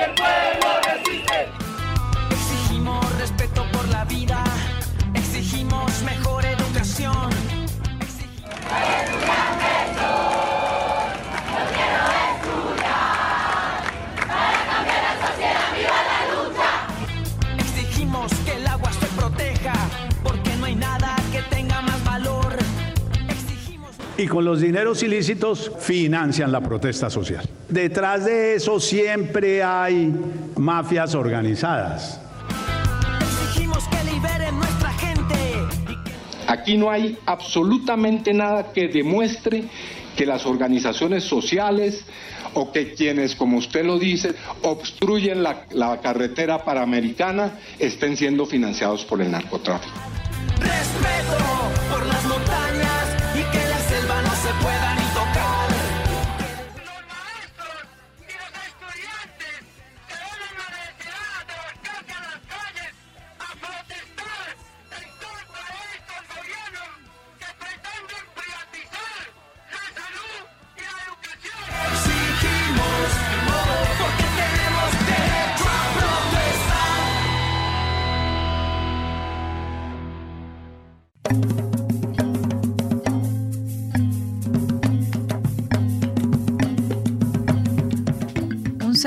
del pueblo. Con los dineros ilícitos financian la protesta social. Detrás de eso siempre hay mafias organizadas. Exigimos que liberen nuestra gente. Aquí no hay absolutamente nada que demuestre que las organizaciones sociales o que quienes, como usted lo dice, obstruyen la, la carretera panamericana estén siendo financiados por el narcotráfico. Respeto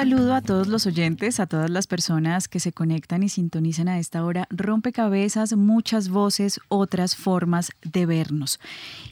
saludo a todos los oyentes, a todas las personas que se conectan y sintonizan a esta hora. Rompecabezas, muchas voces, otras formas de vernos.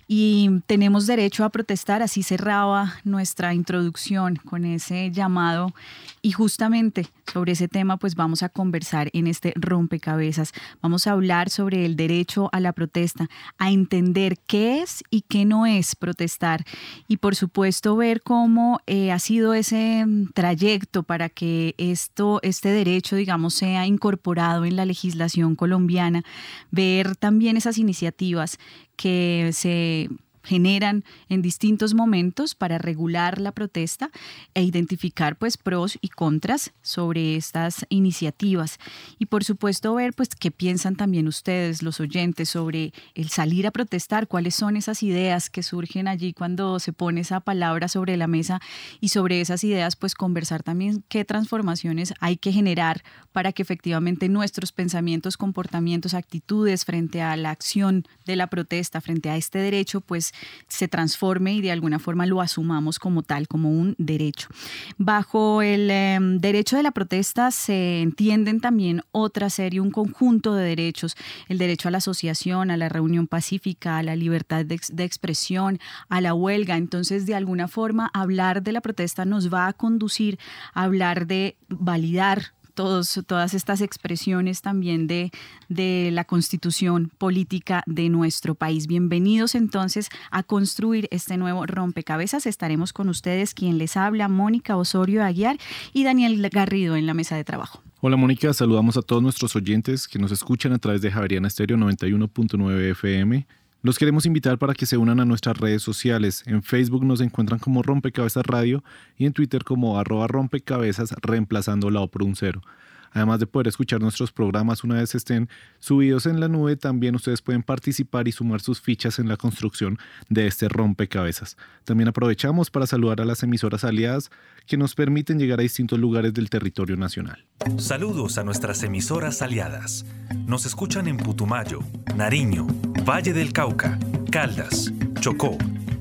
Y tenemos derecho a protestar, así cerraba nuestra introducción con ese llamado. Y justamente sobre ese tema, pues vamos a conversar en este rompecabezas. Vamos a hablar sobre el derecho a la protesta, a entender qué es y qué no es protestar. Y por supuesto ver cómo eh, ha sido ese mm, trayecto para que esto, este derecho, digamos, sea incorporado en la legislación colombiana. Ver también esas iniciativas que se generan en distintos momentos para regular la protesta e identificar pues pros y contras sobre estas iniciativas. Y por supuesto ver pues qué piensan también ustedes los oyentes sobre el salir a protestar cuáles son esas ideas que surgen allí cuando se pone esa palabra sobre la mesa y sobre esas ideas pues conversar también qué transformaciones hay que generar para que efectivamente nuestros pensamientos comportamientos actitudes frente a la acción de la protesta frente a este derecho pues se transforme y de alguna forma lo asumamos como tal, como un derecho. Bajo el eh, derecho de la protesta se entienden también otra serie, un conjunto de derechos, el derecho a la asociación, a la reunión pacífica, a la libertad de expresión, a la huelga. Entonces, de alguna forma, hablar de la protesta nos va a conducir a hablar de validar todos, todas estas expresiones también de, de la constitución política de nuestro país. Bienvenidos entonces a construir este nuevo rompecabezas. Estaremos con ustedes quien les habla, Mónica Osorio Aguiar y Daniel Garrido en la mesa de trabajo. Hola Mónica, saludamos a todos nuestros oyentes que nos escuchan a través de Javeriana Estéreo 91.9 FM. Los queremos invitar para que se unan a nuestras redes sociales. En Facebook nos encuentran como Rompecabezas Radio y en Twitter como arroba rompecabezas reemplazando la O por un cero. Además de poder escuchar nuestros programas una vez estén subidos en la nube, también ustedes pueden participar y sumar sus fichas en la construcción de este rompecabezas. También aprovechamos para saludar a las emisoras aliadas que nos permiten llegar a distintos lugares del territorio nacional. Saludos a nuestras emisoras aliadas. Nos escuchan en Putumayo, Nariño, Valle del Cauca, Caldas, Chocó,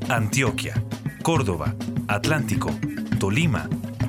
Antioquia, Córdoba, Atlántico, Tolima,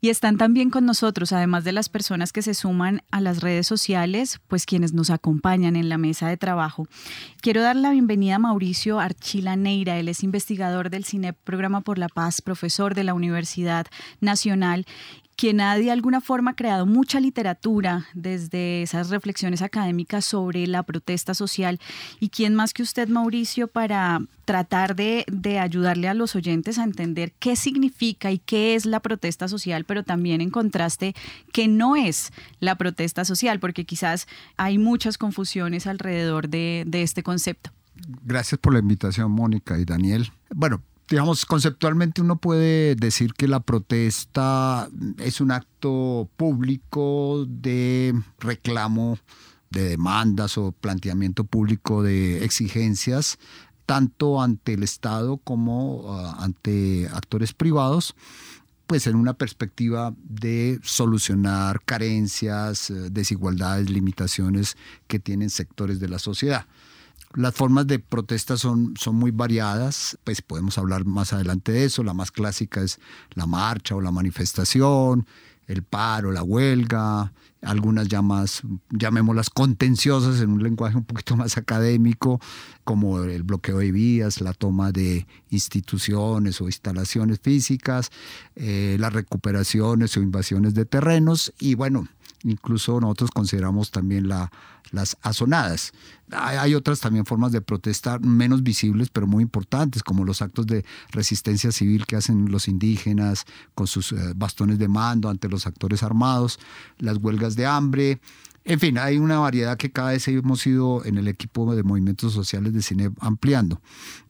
Y están también con nosotros, además de las personas que se suman a las redes sociales, pues quienes nos acompañan en la mesa de trabajo. Quiero dar la bienvenida a Mauricio Archila Neira. Él es investigador del CINEP Programa por la Paz, profesor de la Universidad Nacional quien ha de alguna forma creado mucha literatura desde esas reflexiones académicas sobre la protesta social y quién más que usted, Mauricio, para tratar de, ayudarle a los oyentes a entender qué significa y qué es la protesta social, pero también en contraste qué no es la protesta social, porque quizás hay muchas confusiones alrededor de, de este concepto. Gracias por la invitación, Mónica y Daniel. Bueno, digamos, conceptualmente uno puede decir que la protesta es un acto público de reclamo de demandas o planteamiento público de exigencias, tanto ante el Estado como uh, ante actores privados, pues en una perspectiva de solucionar carencias, eh, desigualdades, limitaciones que tienen sectores de la sociedad. Las formas de protesta son, son muy variadas, pues podemos hablar más adelante de eso. La más clásica es la marcha o la manifestación, el paro, la huelga, algunas llamas, llamémoslas contenciosas en un lenguaje un poquito más académico, como el bloqueo de vías, la toma de instituciones o instalaciones físicas, eh, las recuperaciones o invasiones de terrenos y bueno, incluso nosotros consideramos también la, las azonadas. Hay, otras también formas de protestar menos visibles, pero muy importantes, como los actos de resistencia civil que hacen los indígenas con sus eh, bastones de mando ante los actores armados, las huelgas de hambre. En fin, hay una variedad que cada vez hemos ido en el equipo de movimientos sociales de cine ampliando,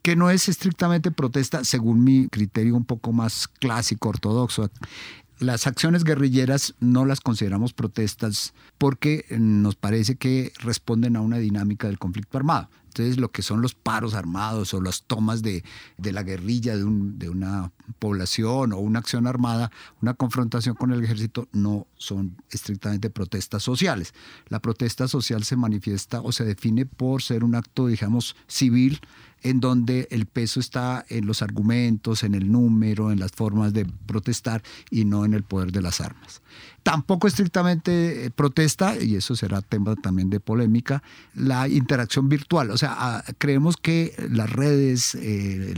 que no es estrictamente protesta, según mi criterio un poco más clásico, ortodoxo las acciones guerrilleras no las consideramos protestas porque nos parece que responden a una dinámica del conflicto armado. Entonces, lo que son los paros armados o las tomas de, la guerrilla de, de, una población o una acción armada, una confrontación con el ejército, no son estrictamente protestas sociales. La protesta social se manifiesta o se define por ser un acto, digamos, civil en donde el peso está en los argumentos, en el número, en las formas de protestar y no en el poder de las armas. Tampoco estrictamente eh, protesta, y eso será tema también de polémica, la interacción virtual. O sea, ah, creemos que las redes, eh,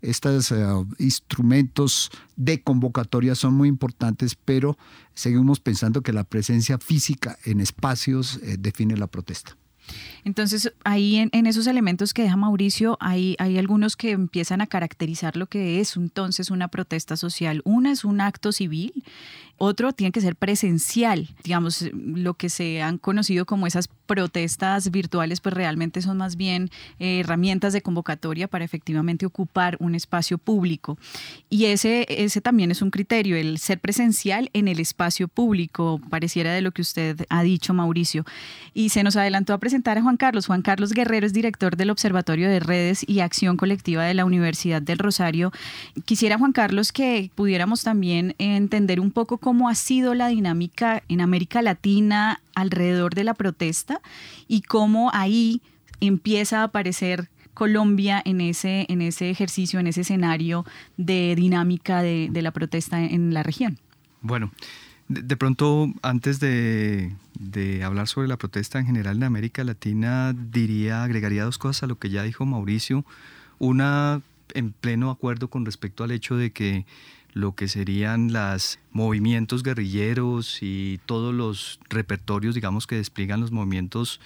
estos eh, instrumentos de convocatoria son muy importantes, pero seguimos pensando que la presencia física en espacios define la protesta. Entonces, ahí en, esos elementos que deja Mauricio, hay, hay algunos que empiezan a caracterizar lo que es entonces una protesta social. Una es un acto civil, otro tiene que ser presencial. Digamos, lo que se han conocido como esas protestas virtuales, pues realmente son más bien eh, herramientas de convocatoria para efectivamente ocupar un espacio público. Y ese, ese también es un criterio, el ser presencial en el espacio público, pareciera de lo que usted ha dicho, Mauricio. Y se nos adelantó a presentar a Juan Carlos. Juan Carlos Guerrero es director del Observatorio de Redes y Acción Colectiva de la Universidad del Rosario. Quisiera, Juan Carlos, que pudiéramos también entender un poco cómo ha sido la dinámica en América Latina alrededor de la protesta y cómo ahí empieza a aparecer Colombia en ese, en ese ejercicio, en ese escenario de dinámica de, la protesta en la región. Bueno, de, pronto, antes de, de, hablar sobre la protesta en general en América Latina, diría, agregaría dos cosas a lo que ya dijo Mauricio. Una, en pleno acuerdo con respecto al hecho de que lo que serían los movimientos guerrilleros y todos los repertorios, digamos, que despliegan los movimientos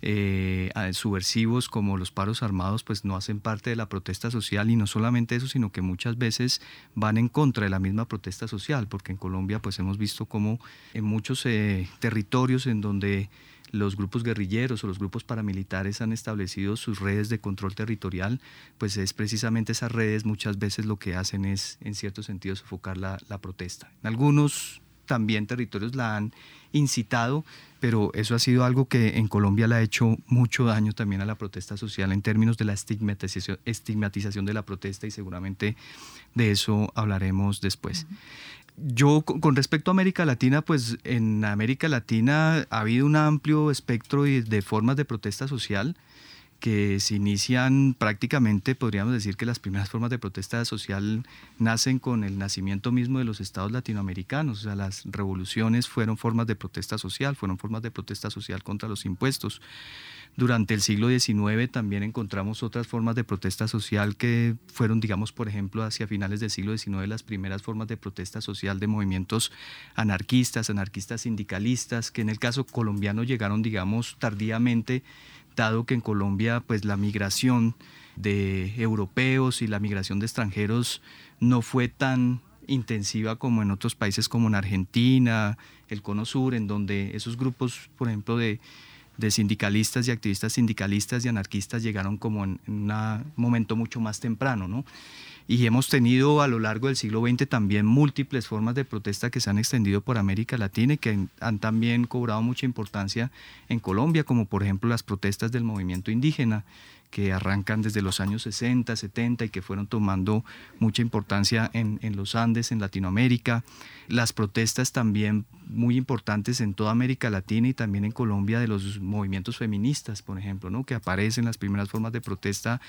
eh, subversivos como los paros armados pues no hacen parte de la protesta social. Y no solamente eso sino que muchas veces van en contra de la misma protesta social porque en Colombia pues hemos visto como en muchos eh, territorios en donde los grupos guerrilleros o los grupos paramilitares han establecido sus redes de control territorial, pues es precisamente esas redes muchas veces lo que hacen es, en cierto sentido, sofocar la, protesta. En algunos también territorios la han incitado, pero eso ha sido algo que en Colombia le ha hecho mucho daño también a la protesta social en términos de la estigmatización de la protesta y seguramente de eso hablaremos después. Yo, con respecto a América Latina, pues en América Latina ha habido un amplio espectro de formas de protesta social que se inician prácticamente, podríamos decir que las primeras formas de protesta social nacen con el nacimiento mismo de los estados latinoamericanos. O sea, las revoluciones fueron formas de protesta social, fueron formas de protesta social contra los impuestos. Durante el siglo XIX también encontramos otras formas de protesta social que fueron, digamos, por ejemplo, hacia finales del siglo XIX las primeras formas de protesta social de movimientos anarquistas, anarquistas sindicalistas, que en el caso colombiano llegaron, digamos, tardíamente dado que en Colombia pues la migración de europeos y la migración de extranjeros no fue tan intensiva como en otros países como en Argentina, el Cono Sur, en donde esos grupos, por ejemplo, de, sindicalistas y activistas sindicalistas y anarquistas llegaron como en, en un momento mucho más temprano, ¿no? y hemos tenido a lo largo del siglo XX también múltiples formas de protesta que se han extendido por América Latina y que han también cobrado mucha importancia en Colombia, como por ejemplo las protestas del movimiento indígena que arrancan desde los años 60, 70 y que fueron tomando mucha importancia en, en, los Andes, en Latinoamérica. Las protestas también muy importantes en toda América Latina y también en Colombia de los movimientos feministas, por ejemplo, ¿no? que aparecen las primeras formas de protesta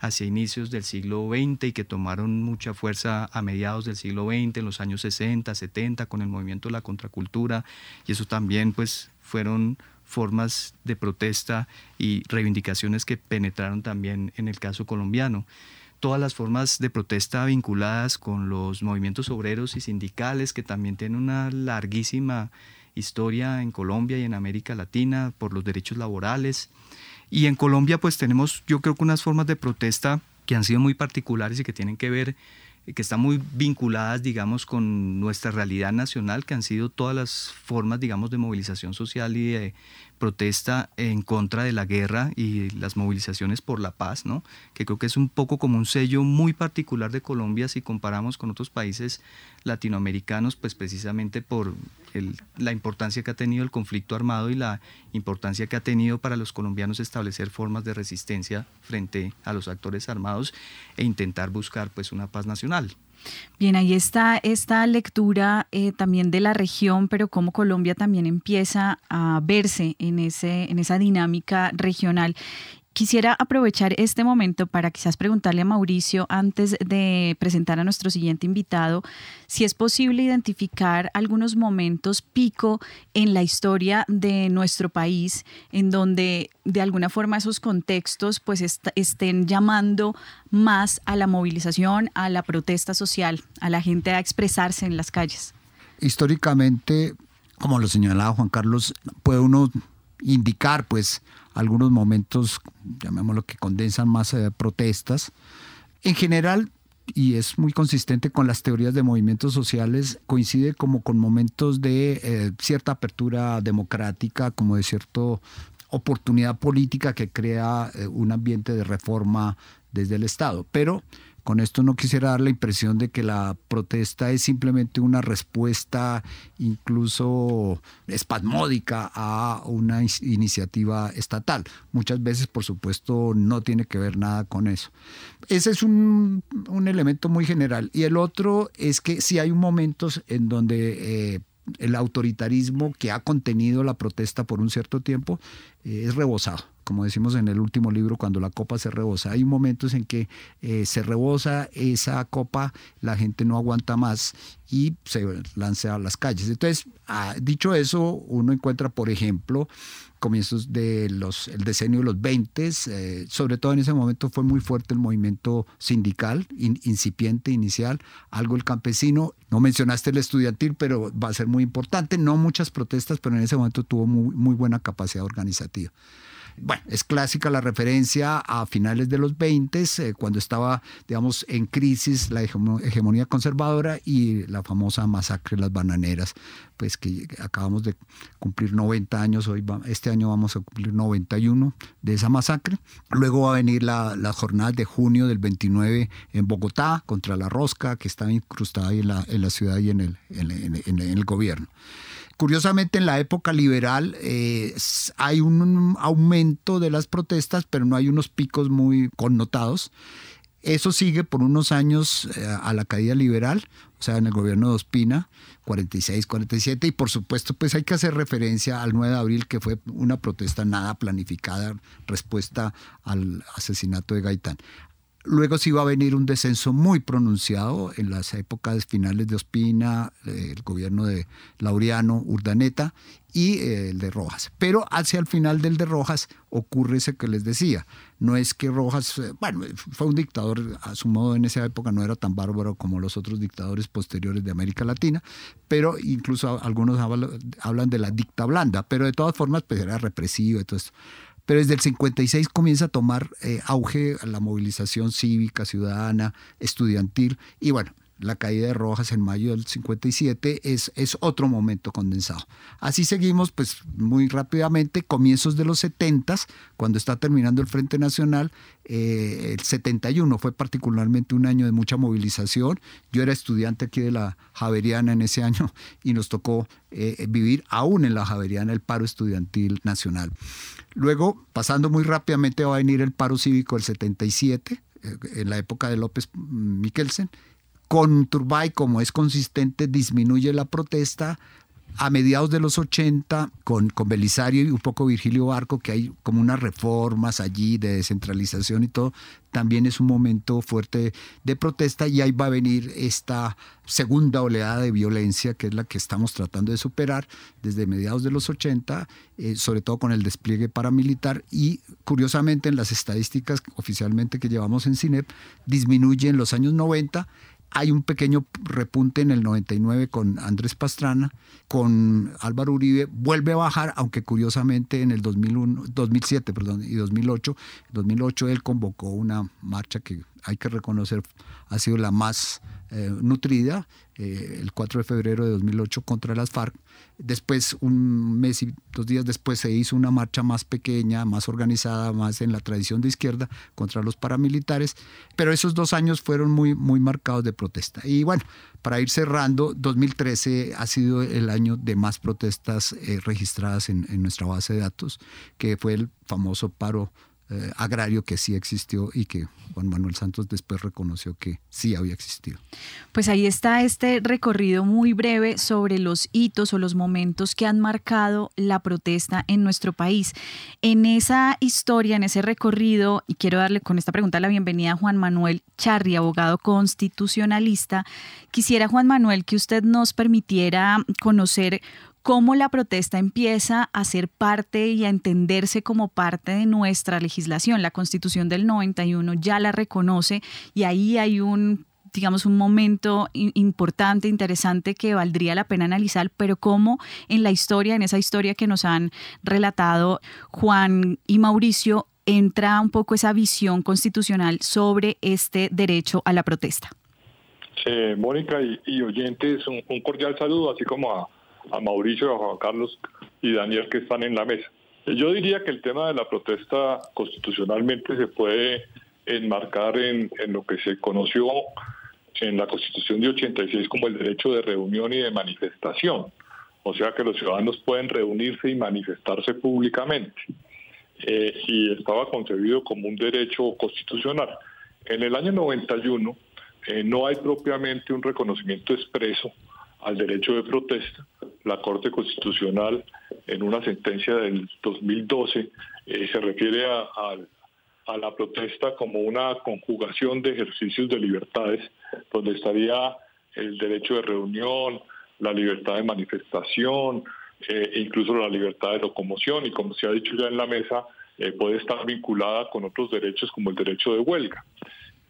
hacia inicios del siglo XX y que tomaron mucha fuerza a mediados del siglo XX, en los años 60, 70, con el movimiento de la contracultura. Y eso también pues fueron formas de protesta y reivindicaciones que penetraron también en el caso colombiano. Todas las formas de protesta vinculadas con los movimientos obreros y sindicales, que también tienen una larguísima historia en Colombia y en América Latina por los derechos laborales. Y en Colombia pues tenemos yo creo que unas formas de protesta que han sido muy particulares y que tienen que ver que están muy vinculadas, digamos, con nuestra realidad nacional, que han sido todas las formas, digamos, de movilización social y de protesta en contra de la guerra y las movilizaciones por la paz, ¿no? que creo que es un poco como un sello muy particular de Colombia si comparamos con otros países latinoamericanos, pues precisamente por la importancia que ha tenido el conflicto armado y la importancia que ha tenido para los colombianos establecer formas de resistencia frente a los actores armados e intentar buscar pues una paz nacional. Bien, ahí está esta lectura eh, también de la región, pero cómo Colombia también empieza a verse en, ese, en esa dinámica regional. Quisiera aprovechar este momento para quizás preguntarle a Mauricio, antes de presentar a nuestro siguiente invitado, si es posible identificar algunos momentos pico en la historia de nuestro país, en donde de alguna forma esos contextos pues estén llamando más a la movilización, a la protesta social, a la gente a expresarse en las calles. Históricamente, como lo señalaba Juan Carlos, puede uno indicar pues algunos momentos, llamémoslo que condensan más eh, protestas. En general, y es muy consistente con las teorías de movimientos sociales, coincide como con momentos de eh, cierta apertura democrática, como de cierta oportunidad política que crea eh, un ambiente de reforma desde el Estado. Pero con esto no quisiera dar la impresión de que la protesta es simplemente una respuesta incluso espasmódica a una iniciativa estatal. Muchas veces, por supuesto, no tiene que ver nada con eso. Ese es un, elemento muy general. Y el otro es que sí hay momentos en donde... Eh, el autoritarismo que ha contenido la protesta por un cierto tiempo eh, es rebosado como decimos en el último libro, cuando la copa se rebosa. Hay momentos en que eh, se rebosa esa copa, la gente no aguanta más y se lanza a las calles. Entonces, ah, dicho eso, uno encuentra, por ejemplo, comienzos del el decenio de los 20, eh, sobre todo en ese momento fue muy fuerte el movimiento sindical, incipiente, inicial, algo el campesino, no mencionaste el estudiantil, pero va a ser muy importante, no muchas protestas, pero en ese momento tuvo muy, muy buena capacidad organizativa. Bueno, es clásica la referencia a finales de los 20, eh, cuando estaba, digamos, en crisis la hegemonía conservadora y la famosa masacre de las bananeras, pues que acabamos de cumplir 90 años, hoy este año vamos a cumplir 91 de esa masacre. Luego va a venir la, la jornada de junio del 29 en Bogotá contra la rosca que está incrustada en la, en la ciudad y en el, en el gobierno. Curiosamente, en la época liberal eh, hay un aumento de las protestas, pero no hay unos picos muy connotados. Eso sigue por unos años eh, a la caída liberal, o sea, en el gobierno de Ospina, 46, 47, y por supuesto, pues hay que hacer referencia al 9 de abril, que fue una protesta nada planificada, respuesta al asesinato de Gaitán. Luego sí va a venir un descenso muy pronunciado en las épocas finales de Ospina, el gobierno de Laureano, Urdaneta y eh, el de Rojas. Pero hacia el final del de Rojas ocurre ese que les decía. No es que Rojas, eh, bueno, fue un dictador a su modo en esa época, no era tan bárbaro como los otros dictadores posteriores de América Latina, pero incluso algunos hablan de la dicta blanda, pero de todas formas pues era represivo y todo esto pero desde el 56 comienza a tomar eh, auge la movilización cívica, ciudadana, estudiantil, y bueno, la caída de Rojas en mayo del 57 es, es otro momento condensado. Así seguimos, pues muy rápidamente, comienzos de los 70, cuando está terminando el Frente Nacional, eh, el 71 fue particularmente un año de mucha movilización. Yo era estudiante aquí de la Javeriana en ese año y nos tocó eh, vivir aún en la Javeriana el paro estudiantil nacional. Luego, pasando muy rápidamente, va a venir el paro cívico del 77, eh, en la época de López Miquelsen con Turbay, como es consistente, disminuye la protesta. A mediados de los 80, con, Belisario y un poco Virgilio Barco, que hay como unas reformas allí de descentralización y todo, también es un momento fuerte de protesta y ahí va a venir esta segunda oleada de violencia, que es la que estamos tratando de superar desde mediados de los 80, eh, sobre todo con el despliegue paramilitar y curiosamente en las estadísticas oficialmente que llevamos en CINEP, disminuye en los años 90 hay un pequeño repunte en el 99 con Andrés Pastrana, con Álvaro Uribe, vuelve a bajar, aunque curiosamente en el 2001, 2007 perdón, y 2008, 2008 él convocó una marcha que hay que reconocer ha sido la más eh, nutrida, eh, el 4 de febrero de 2008 contra las FARC. Después, un mes y dos días después, se hizo una marcha más pequeña, más organizada, más en la tradición de izquierda contra los paramilitares, pero esos dos años fueron muy, muy marcados de protesta. Y bueno, para ir cerrando, 2013 ha sido el año de más protestas eh, registradas en, en nuestra base de datos, que fue el famoso paro eh, agrario que sí existió y que Juan Manuel Santos después reconoció que sí había existido. Pues ahí está este recorrido muy breve sobre los hitos o los momentos que han marcado la protesta en nuestro país. En esa historia, en ese recorrido, y quiero darle con esta pregunta la bienvenida a Juan Manuel Charri, abogado constitucionalista, quisiera Juan Manuel que usted nos permitiera conocer cómo la protesta empieza a ser parte y a entenderse como parte de nuestra legislación. La Constitución del 91 ya la reconoce y ahí hay un digamos, un momento importante, interesante que valdría la pena analizar, pero cómo en la historia, en esa historia que nos han relatado Juan y Mauricio, entra un poco esa visión constitucional sobre este derecho a la protesta. Sí, Mónica y, oyentes, un, cordial saludo, así como a, a Mauricio, a Juan Carlos y Daniel que están en la mesa. Yo diría que el tema de la protesta constitucionalmente se puede enmarcar en, lo que se conoció en la Constitución de 86 como el derecho de reunión y de manifestación. O sea que los ciudadanos pueden reunirse y manifestarse públicamente. Eh, y estaba concebido como un derecho constitucional. En el año 91 eh, no hay propiamente un reconocimiento expreso al derecho de protesta. La Corte Constitucional, en una sentencia del 2012, eh, se refiere a, la protesta como una conjugación de ejercicios de libertades, donde estaría el derecho de reunión, la libertad de manifestación, eh, incluso la libertad de locomoción, y como se ha dicho ya en la mesa, eh, puede estar vinculada con otros derechos como el derecho de huelga.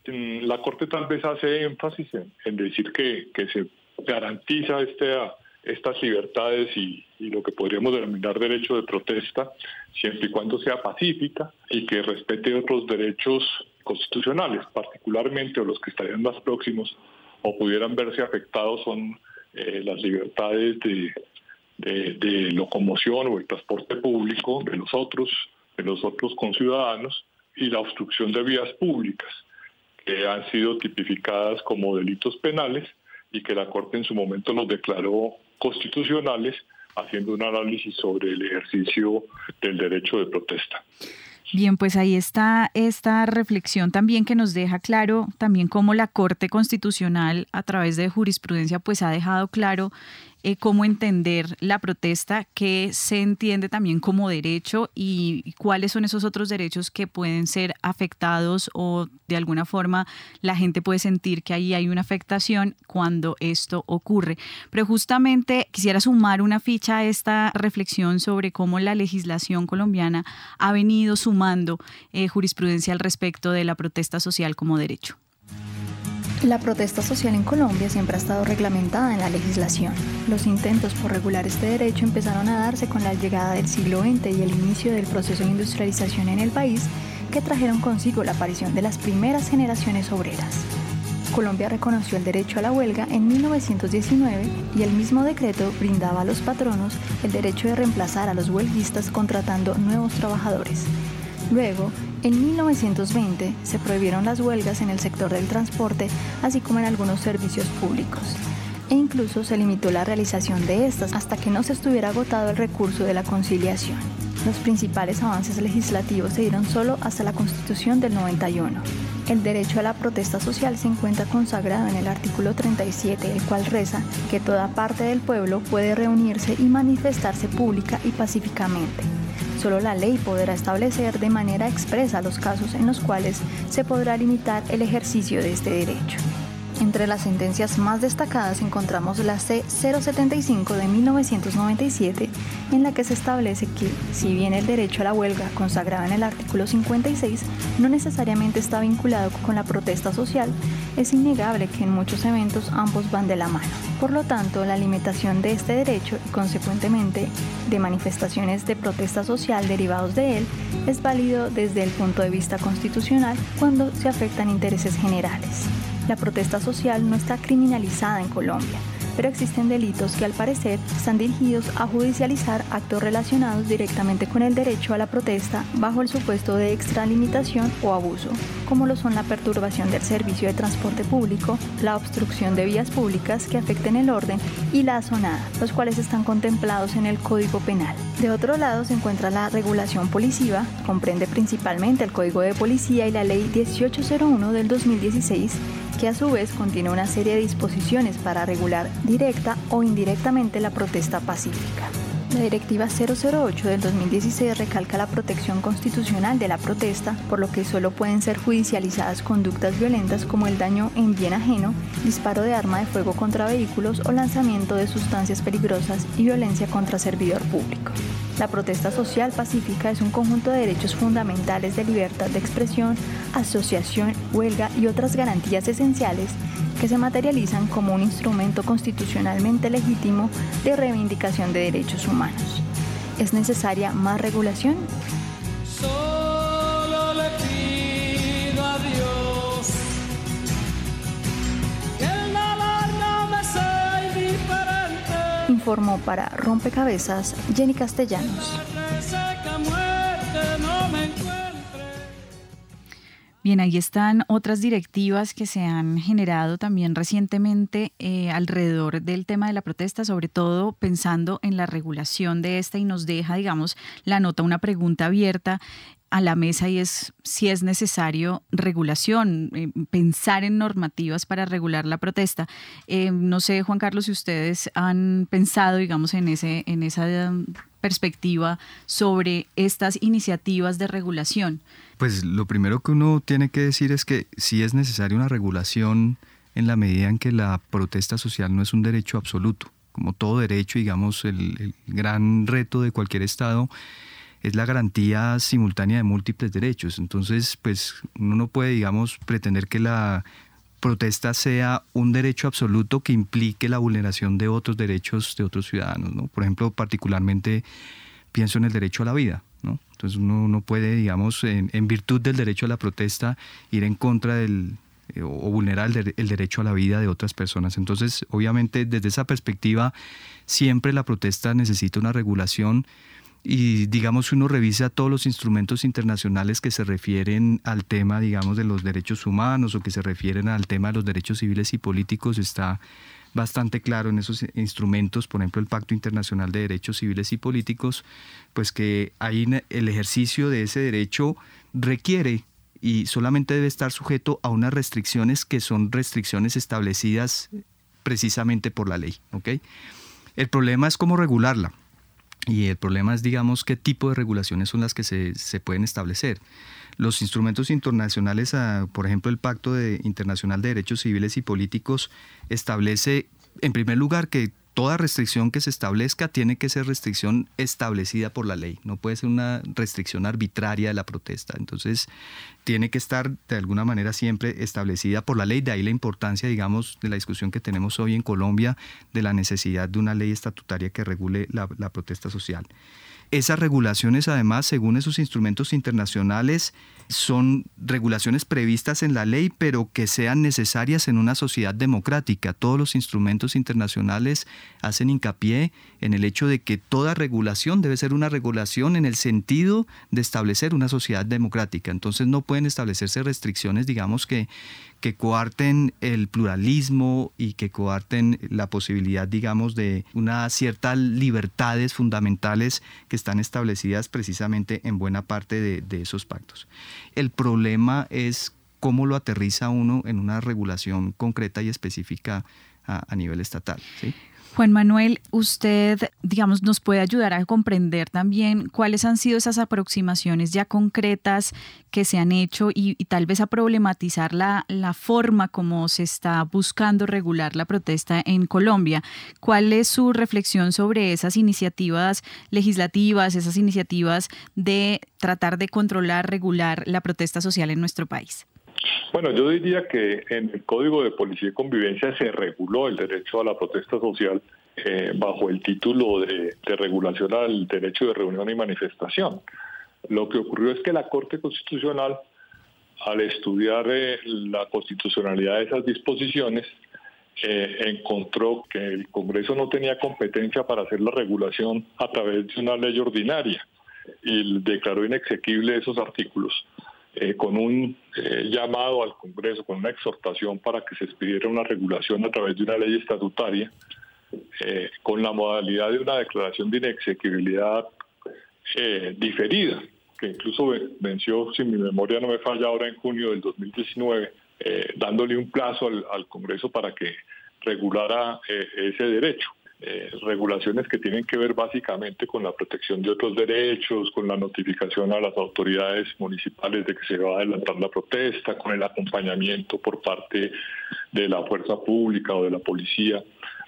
Mm, la Corte tal vez hace énfasis en, en decir que, que se garantiza este, estas libertades y, lo que podríamos denominar derecho de protesta, siempre y cuando sea pacífica y que respete otros derechos constitucionales, particularmente los que estarían más próximos o pudieran verse afectados son eh, las libertades de, locomoción o el transporte público de los otros, de los otros conciudadanos y la obstrucción de vías públicas, que han sido tipificadas como delitos penales y que la Corte en su momento los declaró constitucionales, haciendo un análisis sobre el ejercicio del derecho de protesta. Bien, pues ahí está esta reflexión también que nos deja claro también cómo la Corte Constitucional a través de jurisprudencia pues ha dejado claro eh, cómo entender la protesta, qué se entiende también como derecho y cuáles son esos otros derechos que pueden ser afectados o de alguna forma la gente puede sentir que ahí hay una afectación cuando esto ocurre. Pero justamente quisiera sumar una ficha a esta reflexión sobre cómo la legislación colombiana ha venido sumando eh, jurisprudencia al respecto de la protesta social como derecho. La protesta social en Colombia siempre ha estado reglamentada en la legislación. Los intentos por regular este derecho empezaron a darse con la llegada del siglo XX y el inicio del proceso de industrialización en el país, que trajeron consigo la aparición de las primeras generaciones obreras. Colombia reconoció el derecho a la huelga en 1919 y el mismo decreto brindaba a los patronos el derecho de reemplazar a los huelguistas contratando nuevos trabajadores. Luego, en 1920 se prohibieron las huelgas en el sector del transporte, así como en algunos servicios públicos. E incluso se limitó la realización de estas hasta que no se estuviera agotado el recurso de la conciliación. Los principales avances legislativos se dieron solo hasta la Constitución del 91. El derecho a la protesta social se encuentra consagrado en el artículo 37, el cual reza que toda parte del pueblo puede reunirse y manifestarse pública y pacíficamente Solo la ley podrá establecer de manera expresa los casos en los cuales se podrá limitar el ejercicio de este derecho. Entre las sentencias más destacadas encontramos la C-075 de 1997, en la que se establece que, si bien el derecho a la huelga, consagrado en el artículo 56, no necesariamente está vinculado con la protesta social, es innegable que en muchos eventos ambos van de la mano. Por lo tanto, la limitación de este derecho y, consecuentemente, de manifestaciones de protesta social derivados de él, es válido desde el punto de vista constitucional cuando se afectan intereses generales. La protesta social no está criminalizada en Colombia, pero existen delitos que al parecer están dirigidos a judicializar actos relacionados directamente con el derecho a la protesta bajo el supuesto de extralimitación o abuso, como lo son la perturbación del servicio de transporte público, la obstrucción de vías públicas que afecten el orden y la azonada, los cuales están contemplados en el Código Penal. De otro lado se encuentra la regulación policiva, comprende principalmente el Código de Policía y la Ley 1801 del 2016 que a su vez contiene una serie de disposiciones para regular directa o indirectamente la protesta pacífica. La Directiva 008 del 2016 recalca la protección constitucional de la protesta, por lo que solo pueden ser judicializadas conductas violentas como el daño en bien ajeno, disparo de arma de fuego contra vehículos o lanzamiento de sustancias peligrosas y violencia contra servidor público. La protesta social pacífica es un conjunto de derechos fundamentales de libertad de expresión, asociación, huelga y otras garantías esenciales que se materializan como un instrumento constitucionalmente legítimo de reivindicación de derechos humanos. ¿Es necesaria más regulación? informó para Rompecabezas Jenny Castellanos. Bien, ahí están otras directivas que se han generado también recientemente eh, alrededor del tema de la protesta, sobre todo pensando en la regulación de esta y nos deja, digamos, la nota una pregunta abierta a la mesa y es si es necesario regulación, eh, pensar en normativas para regular la protesta. Eh, no sé, Juan Carlos, si ustedes han pensado, digamos, en, ese, en esa perspectiva sobre estas iniciativas de regulación. Pues lo primero que uno tiene que decir es que si es necesaria una regulación en la medida en que la protesta social no es un derecho absoluto. Como todo derecho, digamos, el, el gran reto de cualquier Estado es la garantía simultánea de múltiples derechos. Entonces, pues uno no puede, digamos, pretender que la protesta sea un derecho absoluto que implique la vulneración de otros derechos de otros ciudadanos. ¿no? Por ejemplo, particularmente pienso en el derecho a la vida. ¿No? Entonces uno no puede, digamos, en, virtud del derecho a la protesta, ir en contra del, eh, o vulnerar el, derecho a la vida de otras personas. Entonces, obviamente, desde esa perspectiva, siempre la protesta necesita una regulación y digamos uno revisa todos los instrumentos internacionales que se refieren al tema digamos de los derechos humanos o que se refieren al tema de los derechos civiles y políticos está bastante claro en esos instrumentos, por ejemplo el Pacto Internacional de Derechos Civiles y Políticos, pues que ahí el ejercicio de ese derecho requiere y solamente debe estar sujeto a unas restricciones que son restricciones establecidas precisamente por la ley. El problema es cómo regularla. Y el problema es, digamos, qué tipo de regulaciones son las que se, se pueden establecer. Los instrumentos internacionales, ah, por ejemplo, el Pacto de, Internacional de Derechos Civiles y Políticos, establece, en primer lugar, que toda restricción que se establezca tiene que ser restricción establecida por la ley, no puede ser una restricción arbitraria de la protesta. Entonces, tiene que estar de alguna manera siempre establecida por la ley, de ahí la importancia, digamos, de la discusión que tenemos hoy en Colombia de la necesidad de una ley estatutaria que regule la, la protesta social. Esas regulaciones, además, según esos instrumentos internacionales, son regulaciones previstas en la ley, pero que sean necesarias en una sociedad democrática. Todos los instrumentos internacionales hacen hincapié en el hecho de que toda regulación debe ser una regulación en el sentido de establecer una sociedad democrática. Entonces no pueden establecerse restricciones, digamos, que, que coarten el pluralismo y que coarten la posibilidad, digamos, de unas ciertas libertades fundamentales que están establecidas precisamente en buena parte de, de esos pactos. El problema es cómo lo aterriza uno en una regulación concreta y específica a, nivel estatal. Juan Manuel, usted, digamos, nos puede ayudar a comprender también cuáles han sido esas aproximaciones ya concretas que se han hecho y, tal vez a problematizar la, la, forma como se está buscando regular la protesta en Colombia. ¿Cuál es su reflexión sobre esas iniciativas legislativas, esas iniciativas de tratar de controlar, regular la protesta social en nuestro país? Bueno, yo diría que en el Código de Policía y Convivencia se reguló el derecho a la protesta social eh, bajo el título de, regulación al derecho de reunión y manifestación. Lo que ocurrió es que la Corte Constitucional, al estudiar eh, la constitucionalidad de esas disposiciones, eh, encontró que el Congreso no tenía competencia para hacer la regulación a través de una ley ordinaria y declaró inexequible esos artículos. Eh, con un eh, llamado al Congreso, con una exhortación para que se expidiera una regulación a través de una ley estatutaria, eh, con la modalidad de una declaración de inexequibilidad diferida, que incluso venció, si mi memoria no me falla, ahora en junio del 2019, dándole un plazo al Congreso para que regulara ese derecho. Eh, regulaciones que tienen que ver básicamente con la protección de otros derechos, con la notificación a las autoridades municipales de que se va a adelantar la protesta, con el acompañamiento por parte de la fuerza pública o de la policía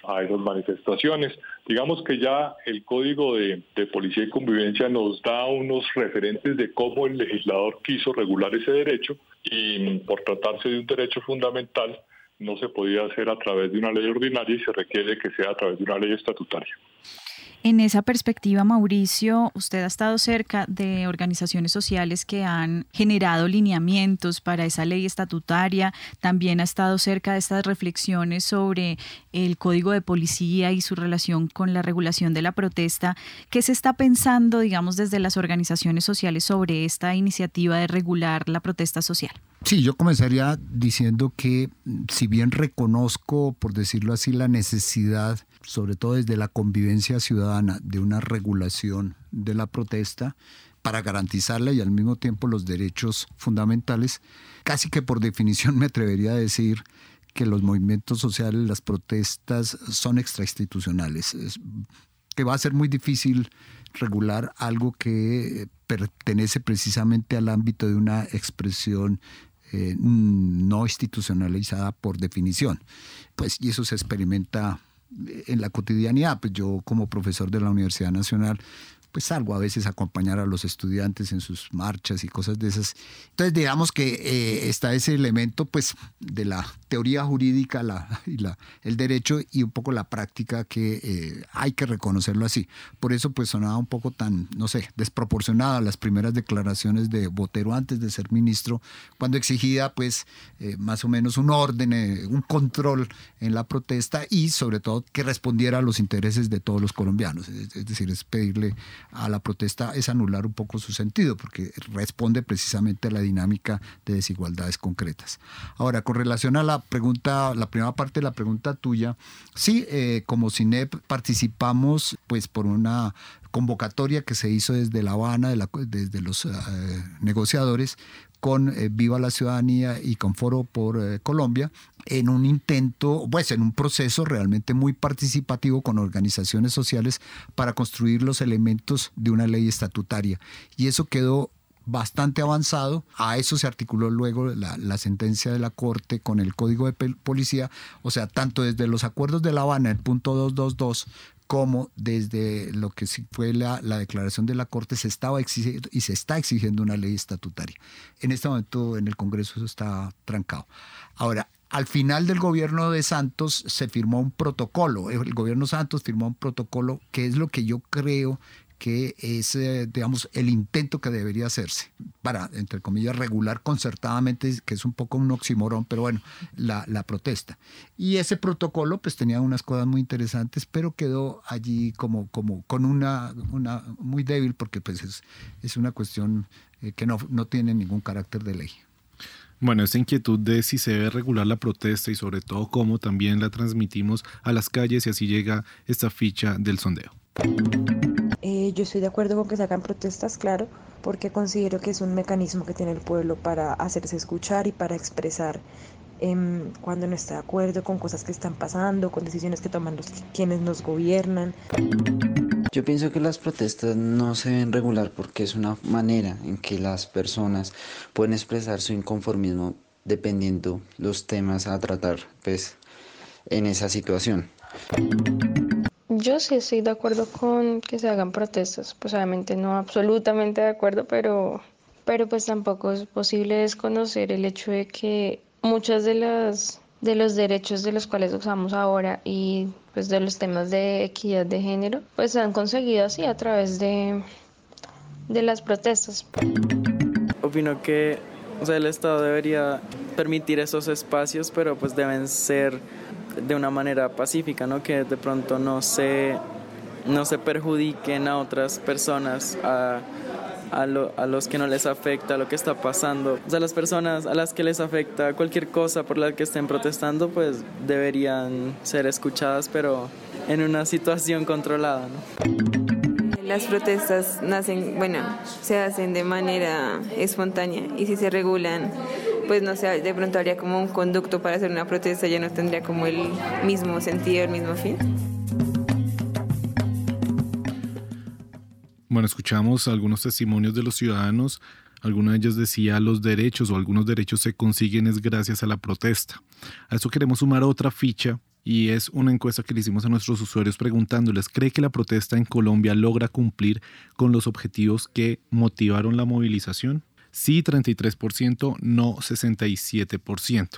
a esas manifestaciones. Digamos que ya el Código de, de, Policía y Convivencia nos da unos referentes de cómo el legislador quiso regular ese derecho y por tratarse de un derecho fundamental, no se podía hacer a través de una ley ordinaria y se requiere que sea a través de una ley estatutaria. En esa perspectiva, Mauricio, usted ha estado cerca de organizaciones sociales que han generado lineamientos para esa ley estatutaria, también ha estado cerca de estas reflexiones sobre el código de policía y su relación con la regulación de la protesta. ¿Qué se está pensando, digamos, desde las organizaciones sociales sobre esta iniciativa de regular la protesta social? Sí, yo comenzaría diciendo que si bien reconozco, por decirlo así, la necesidad sobre todo desde la convivencia ciudadana, de una regulación de la protesta para garantizarla y al mismo tiempo los derechos fundamentales, casi que por definición me atrevería a decir que los movimientos sociales, las protestas son extrainstitucionales, que va a ser muy difícil regular algo que pertenece precisamente al ámbito de una expresión eh, no institucionalizada por definición. Pues, y eso se experimenta en la cotidianidad, pues yo como profesor de la Universidad Nacional pues salgo a veces a acompañar a los estudiantes en sus marchas y cosas de esas. Entonces digamos que eh, está ese elemento pues de la teoría jurídica la, y la, el derecho y un poco la práctica que eh, hay que reconocerlo así. Por eso pues sonaba un poco tan, no sé, desproporcionada las primeras declaraciones de Botero antes de ser ministro, cuando exigía pues eh, más o menos un orden, un control en la protesta y sobre todo que respondiera a los intereses de todos los colombianos. Es, es decir, es pedirle a la protesta es anular un poco su sentido, porque responde precisamente a la dinámica de desigualdades concretas. Ahora, con relación a la pregunta, la primera parte de la pregunta tuya, sí, eh, como CINEP participamos pues por una convocatoria que se hizo desde La Habana, desde los eh, negociadores, con eh, Viva la Ciudadanía y con Foro por eh, Colombia, en un intento, pues en un proceso realmente muy participativo con organizaciones sociales para construir los elementos de una ley estatutaria. Y eso quedó bastante avanzado. A eso se articuló luego la, la, sentencia de la Corte con el Código de Policía. O sea, tanto desde los acuerdos de La Habana, el punto 222, como desde lo que fue la, declaración de la Corte se estaba exigiendo y se está exigiendo una ley estatutaria. En este momento en el Congreso eso está trancado. Ahora, al final del gobierno de Santos se firmó un protocolo, el gobierno Santos firmó un protocolo que es lo que yo creo que es, eh, digamos, el intento que debería hacerse para, entre comillas, regular concertadamente, que es un poco un oximorón, pero bueno, la, protesta. Y ese protocolo, pues tenía unas cosas muy interesantes, pero quedó allí como, como con una, una muy débil, porque pues es, es una cuestión eh, que no, no tiene ningún carácter de ley. Bueno, esta inquietud de si se debe regular la protesta y sobre todo cómo también la transmitimos a las calles y así llega esta ficha del sondeo. Eh, yo estoy de acuerdo con que se hagan protestas, claro, porque considero que es un mecanismo que tiene el pueblo para hacerse escuchar y para expresar em, cuando no está de acuerdo con cosas que están pasando, con decisiones que toman los quienes nos gobiernan. Yo pienso que las protestas no se deben regular porque es una manera en que las personas pueden expresar su inconformismo dependiendo los temas a tratar pues en esa situación. Yo sí estoy de acuerdo con que se hagan protestas, pues obviamente no absolutamente de acuerdo, pero, pero pues tampoco es posible desconocer el hecho de que muchas de las de los derechos de los cuales usamos ahora y pues de los temas de equidad de género, pues se han conseguido así a través de, de las protestas. Opino que o sea, el Estado debería permitir esos espacios, pero pues deben ser de una manera pacífica, ¿no? Que de pronto no se, no se perjudiquen a otras personas, a, a, los que no les afecta lo que está pasando. O sea, las personas a las que les afecta cualquier cosa por la que estén protestando, pues deberían ser escuchadas, pero en una situación controlada, Las protestas nacen, bueno, se hacen de manera espontánea y si se regulan pues no sé, de pronto habría como un conducto para hacer una protesta, ya no tendría como el mismo sentido, el mismo fin. Bueno, escuchamos algunos testimonios de los ciudadanos. Algunos de ellos decía los derechos o algunos derechos se consiguen es gracias a la protesta. A eso queremos sumar otra ficha y es una encuesta que le hicimos a nuestros usuarios preguntándoles, ¿cree que la protesta en Colombia logra cumplir con los objetivos que motivaron la movilización? Sí, 33%, no 67%.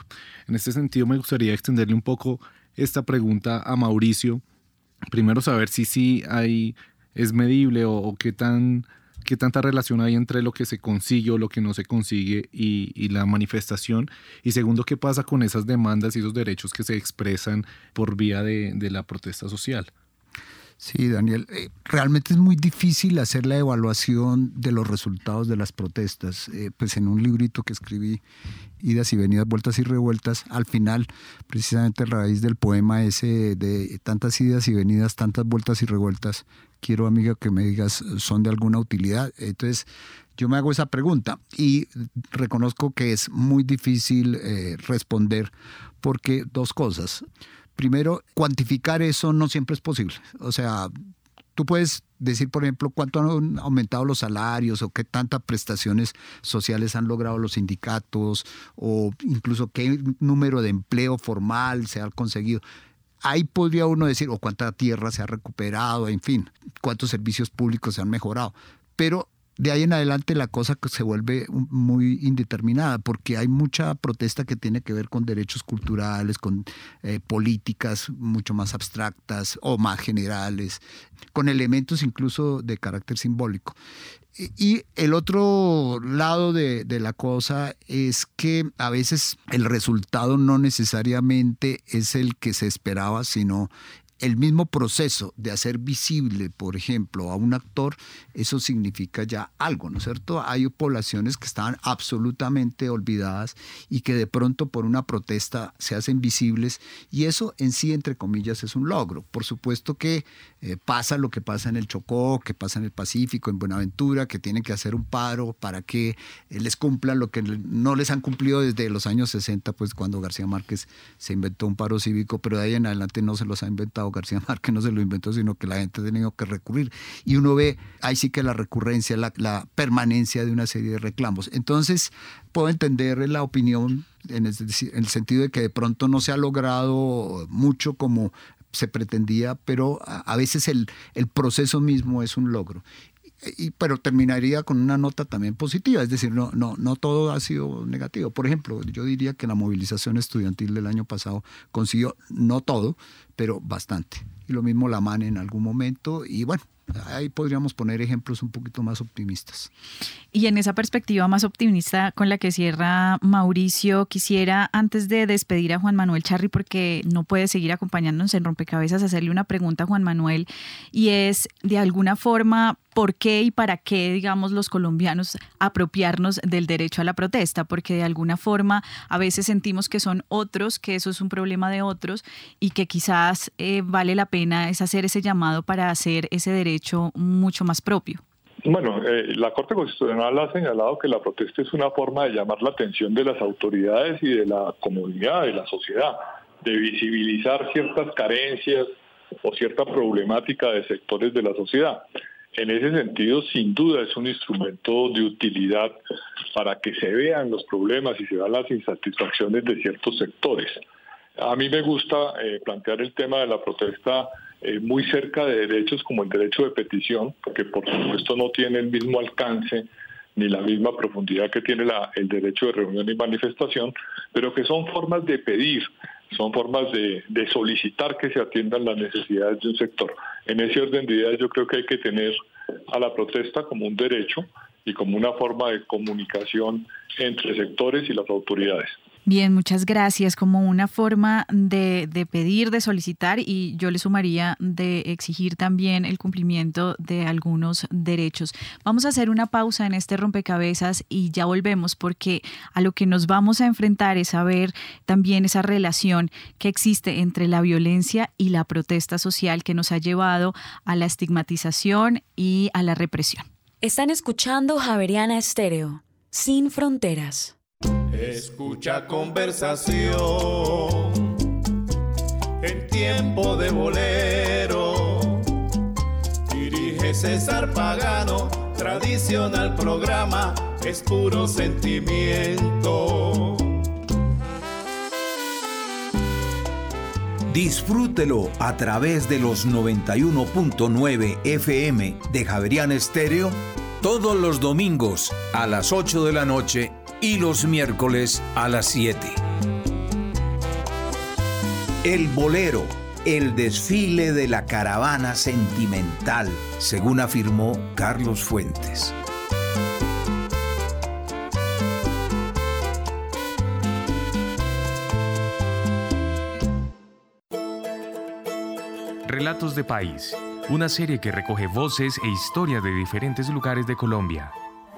En este sentido, me gustaría extenderle un poco esta pregunta a Mauricio. Primero, saber si sí hay, es medible o, qué, tan, qué tanta relación hay entre lo que se consigue o lo que no se consigue y, la manifestación. Y segundo, qué pasa con esas demandas y esos derechos que se expresan por vía de la protesta social. Sí, Daniel, eh, realmente es muy difícil hacer la evaluación de los resultados de las protestas. Eh, pues en un librito que escribí, Idas y Venidas, Vueltas y Revueltas, al final, precisamente a raíz del poema ese de tantas idas y venidas, tantas vueltas y revueltas, quiero, amiga, que me digas, ¿son de alguna utilidad? Entonces, yo me hago esa pregunta y reconozco que es muy difícil eh, responder porque dos cosas primero, cuantificar eso no siempre es posible. O sea, tú puedes decir, por ejemplo, cuánto han aumentado los salarios o qué tantas prestaciones sociales han logrado los sindicatos o incluso qué número de empleo formal se ha conseguido. Ahí podría uno decir, o cuánta tierra se ha recuperado, en fin, cuántos servicios públicos se han mejorado. Pero de ahí en adelante la cosa se vuelve muy indeterminada porque hay mucha protesta que tiene que ver con derechos culturales, con eh, políticas mucho más abstractas o más generales, con elementos incluso de carácter simbólico. Y el otro lado de, de, la cosa es que a veces el resultado no necesariamente es el que se esperaba, sino el mismo proceso de hacer visible, por ejemplo, a un actor, eso significa ya algo, ¿no es cierto? Hay poblaciones que estaban absolutamente olvidadas y que de pronto por una protesta se hacen visibles y eso en sí, entre comillas, es un logro. Por supuesto que eh, pasa lo que pasa en el Chocó, que pasa en el Pacífico, en Buenaventura, que tienen que hacer un paro para que eh, les cumplan lo que no les han cumplido desde los años 60, pues cuando García Márquez se inventó un paro cívico, pero de ahí en adelante no se los ha inventado García Márquez, no se lo inventó, sino que la gente ha tenido que recurrir. Y uno ve ahí sí que la recurrencia, la, permanencia de una serie de reclamos. Entonces, puedo entender la opinión en el, en el, sentido de que de pronto no se ha logrado mucho como se pretendía, pero a, veces el, proceso mismo es un logro. Pero terminaría con una nota también positiva, es decir, no, no, no todo ha sido negativo. Por ejemplo, yo diría que la movilización estudiantil del año pasado consiguió, no todo, pero bastante. Y lo mismo la MAN en algún momento, y bueno, ahí podríamos poner ejemplos un poquito más optimistas. Y en esa perspectiva más optimista con la que cierra Mauricio, quisiera antes de despedir a Juan Manuel Charri, porque no puede seguir acompañándonos en Rompecabezas, hacerle una pregunta a Juan Manuel, y es de alguna forma, ¿por qué y para qué, digamos, los colombianos apropiarnos del derecho a la protesta? Porque de alguna forma a veces sentimos que son otros, que eso es un problema de otros, y que quizás eh, vale la pena es hacer ese llamado para hacer ese derecho mucho más propio. Bueno, eh, la Corte Constitucional ha señalado que la protesta es una forma de llamar la atención de las autoridades y de la comunidad, de la sociedad, de visibilizar ciertas carencias o cierta problemática de sectores de la sociedad. En ese sentido, sin duda, es un instrumento de utilidad para que se vean los problemas y se vean las insatisfacciones de ciertos sectores. A mí me gusta eh, plantear el tema de la protesta eh, muy cerca de derechos como el derecho de petición, que por supuesto no tiene el mismo alcance ni la misma profundidad que tiene el derecho de reunión y manifestación, pero que son formas de pedir, son formas de, de, solicitar que se atiendan las necesidades de un sector. En ese orden de ideas yo creo que hay que tener a la protesta como un derecho y como una forma de comunicación entre sectores y las autoridades. Bien, muchas gracias. Como una forma de, de, pedir, de solicitar y yo le sumaría de exigir también el cumplimiento de algunos derechos. Vamos a hacer una pausa en este rompecabezas y ya volvemos porque a lo que nos vamos a enfrentar es a ver también esa relación que existe entre la violencia y la protesta social que nos ha llevado a la estigmatización y a la represión. Están escuchando Javeriana Estéreo, sin fronteras. Escucha conversación en tiempo de bolero. Dirige César Pagano, tradicional programa, es puro sentimiento. Disfrútelo a través de los 91.9 FM de Javerian Estéreo todos los domingos a las 8 de la noche y los miércoles a las 7. El bolero, el desfile de la caravana sentimental, según afirmó Carlos Fuentes. Relatos de País, una serie que recoge voces e historias de diferentes lugares de Colombia.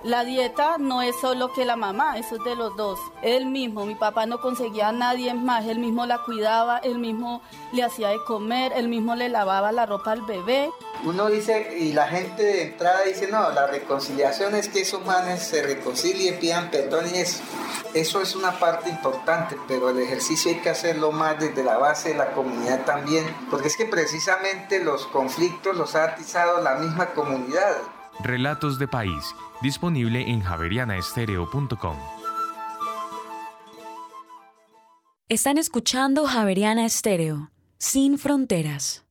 La dieta no es solo que la mamá, eso es de los dos. Él mismo, mi papá no conseguía a nadie más, él mismo la cuidaba, él mismo le hacía de comer, él mismo le lavaba la ropa al bebé. Uno dice, y la gente de entrada dice, no, la reconciliación es que esos manes se reconcilien, pidan perdón y eso. Eso es una parte importante, pero el ejercicio hay que hacerlo más desde la base de la comunidad también, porque es que precisamente los conflictos los ha atizado la misma comunidad. Relatos de País, disponible en javerianaestereo.com. Están escuchando Javeriana Estéreo, sin fronteras.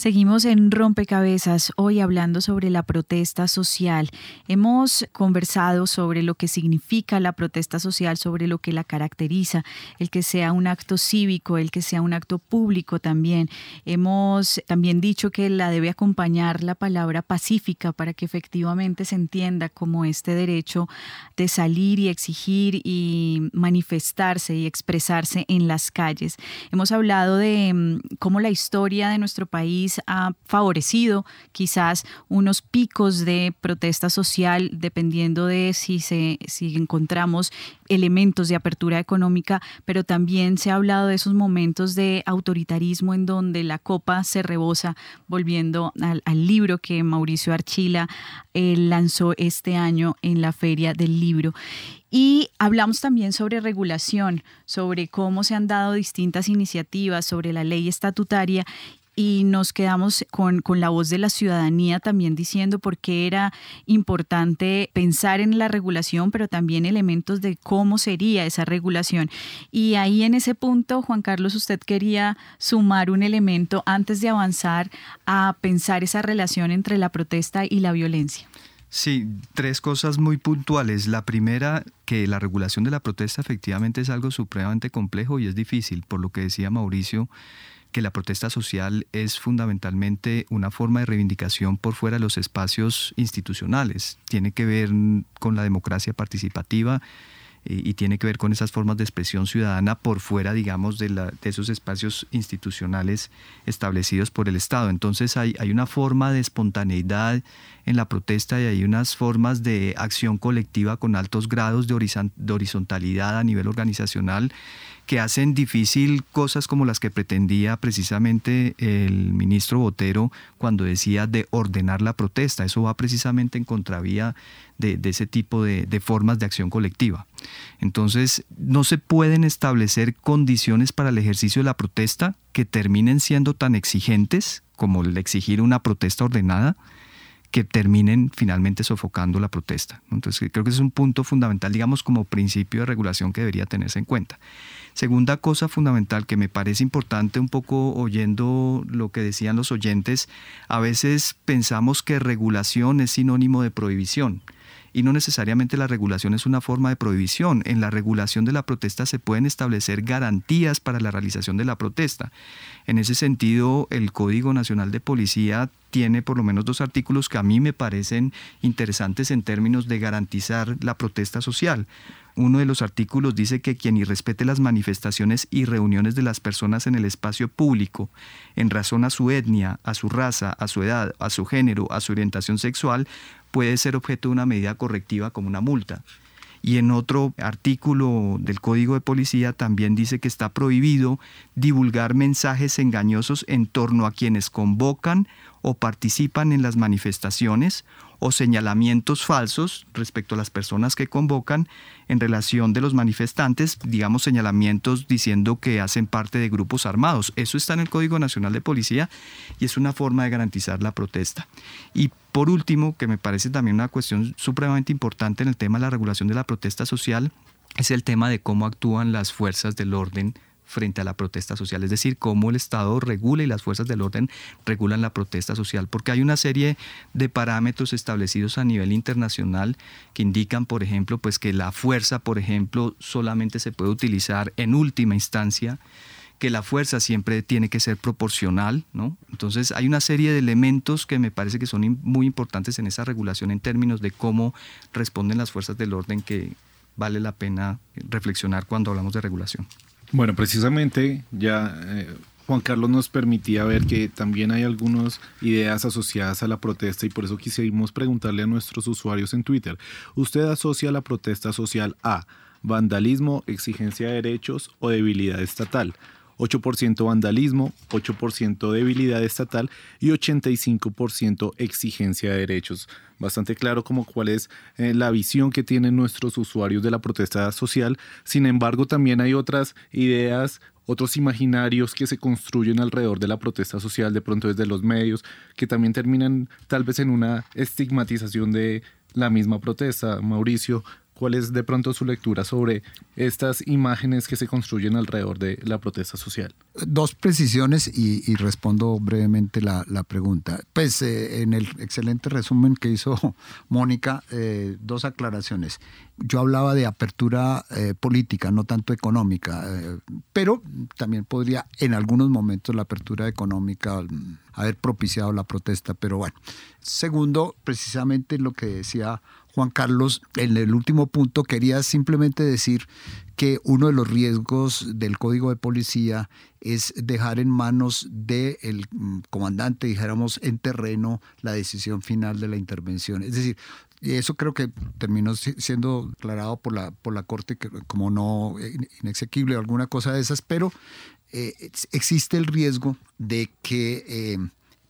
Seguimos en Rompecabezas, hoy hablando sobre la protesta social. Hemos conversado sobre lo que significa la protesta social, sobre lo que la caracteriza, el que sea un acto cívico, el que sea un acto público también. Hemos también dicho que la debe acompañar la palabra pacífica para que efectivamente se entienda como este derecho de salir y exigir y manifestarse y expresarse en las calles. Hemos hablado de mm, cómo la historia de nuestro país ha favorecido quizás unos picos de protesta social dependiendo de si, se, si encontramos elementos de apertura económica, pero también se ha hablado de esos momentos de autoritarismo en donde la copa se rebosa, volviendo al, libro que Mauricio Archila eh, lanzó este año en la Feria del Libro. Y hablamos también sobre regulación, sobre cómo se han dado distintas iniciativas, sobre la ley estatutaria y nos quedamos con, la voz de la ciudadanía también diciendo por qué era importante pensar en la regulación, pero también elementos de cómo sería esa regulación. Y ahí en ese punto, Juan Carlos, usted quería sumar un elemento antes de avanzar a pensar esa relación entre la protesta y la violencia. Sí, tres cosas muy puntuales. La primera, que la regulación de la protesta efectivamente es algo supremamente complejo y es difícil, por lo que decía Mauricio que la protesta social es fundamentalmente una forma de reivindicación por fuera de los espacios institucionales. Tiene que ver con la democracia participativa eh, y, tiene que ver con esas formas de expresión ciudadana por fuera, digamos, de, de esos espacios institucionales establecidos por el Estado. Entonces hay, hay una forma de espontaneidad en la protesta y hay unas formas de acción colectiva con altos grados de horizontalidad a nivel organizacional que hacen difícil cosas como las que pretendía precisamente el ministro Botero cuando decía de ordenar la protesta. Eso va precisamente en contravía de, ese tipo de, de, formas de acción colectiva. Entonces, no se pueden establecer condiciones para el ejercicio de la protesta que terminen siendo tan exigentes como el exigir una protesta ordenada que terminen finalmente sofocando la protesta. Entonces creo que ese es un punto fundamental, digamos, como principio de regulación que debería tenerse en cuenta. Segunda cosa fundamental que me parece importante, un poco oyendo lo que decían los oyentes, a veces pensamos que regulación es sinónimo de prohibición y no necesariamente la regulación es una forma de prohibición. En la regulación de la protesta se pueden establecer garantías para la realización de la protesta. En ese sentido, el Código Nacional de Policía tiene por lo menos dos artículos que a mí me parecen interesantes en términos de garantizar la protesta social. Uno de los artículos dice que quien irrespete las manifestaciones y reuniones de las personas en el espacio público en razón a su etnia, a su raza, a su edad, a su género, a su orientación sexual, puede ser objeto de una medida correctiva como una multa. Y en otro artículo del Código de Policía también dice que está prohibido divulgar mensajes engañosos en torno a quienes convocan o participan en las manifestaciones o señalamientos falsos respecto a las personas que convocan en relación de los manifestantes, digamos señalamientos diciendo que hacen parte de grupos armados. Eso está en el Código Nacional de Policía y es una forma de garantizar la protesta. Y por último, que me parece también una cuestión supremamente importante en el tema de la regulación de la protesta social, es el tema de cómo actúan las fuerzas del orden frente a la protesta social, es decir, cómo el Estado regula y las fuerzas del orden regulan la protesta social, porque hay una serie de parámetros establecidos a nivel internacional que indican, por ejemplo, pues que la fuerza, por ejemplo, solamente se puede utilizar en última instancia que la fuerza siempre tiene que ser proporcional, ¿no? Entonces hay una serie de elementos que me parece que son muy importantes en esa regulación en términos de cómo responden las fuerzas del orden que vale la pena reflexionar cuando hablamos de regulación. Bueno, precisamente ya eh, Juan Carlos nos permitía ver que también hay algunas ideas asociadas a la protesta y por eso quisimos preguntarle a nuestros usuarios en Twitter. ¿Usted asocia la protesta social a vandalismo, exigencia de derechos o debilidad estatal? 8% vandalismo, 8% debilidad estatal y 85% exigencia de derechos. Bastante claro como cuál es eh, la visión que tienen nuestros usuarios de la protesta social. Sin embargo, también hay otras ideas otros imaginarios que se construyen alrededor de la protesta social, de pronto desde los medios, que también terminan tal vez en una estigmatización de la misma protesta. Mauricio, ¿Cuál es de pronto su lectura sobre estas imágenes que se construyen alrededor de la protesta social? Dos precisiones y, respondo brevemente la, pregunta. Pues eh, en el excelente resumen que hizo Mónica, eh, dos aclaraciones. Yo hablaba de apertura eh, política, no tanto económica, pero también podría en algunos momentos la apertura económica mm, haber propiciado la protesta, pero bueno. Segundo, precisamente lo que decía Juan Carlos, en el último punto quería simplemente decir que uno de los riesgos del código de policía es dejar en manos del mm, comandante, dijéramos, en terreno la decisión final de la intervención. Es decir, eso creo que terminó siendo aclarado por la, por la Corte como no eh, inexequible o alguna cosa de esas, pero eh, existe el riesgo de que eh,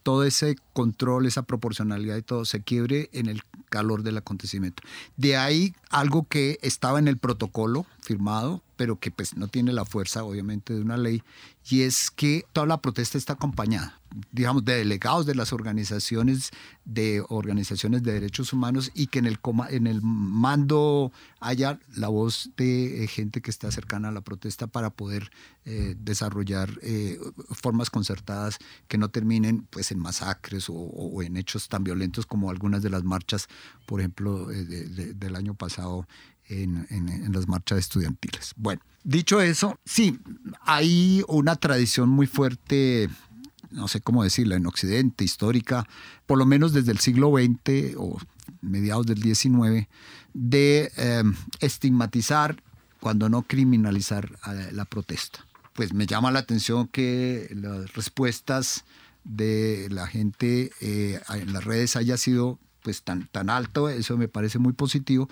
todo ese control, esa proporcionalidad y todo se quiebre en el calor del acontecimiento. De ahí algo que estaba en el protocolo firmado, pero que pues no tiene la fuerza obviamente de una ley, y es que toda la protesta está acompañada digamos, de delegados de las organizaciones de organizaciones de derechos humanos y que en el, en el mando haya la voz de eh, gente que está cercana a la protesta para poder eh, desarrollar eh, formas concertadas que no terminen pues en masacres o, en hechos tan violentos como algunas de las marchas, por ejemplo, del año pasado en, en, las marchas estudiantiles. Bueno, dicho eso, sí, hay una tradición muy fuerte no sé cómo decirla, en Occidente, histórica, por lo menos desde el siglo XX o mediados del XIX, de em, estigmatizar, cuando no criminalizar la protesta. Pues me llama la atención que las respuestas de la gente eh, en las redes haya sido pues tan, tan alto, eso me parece muy positivo,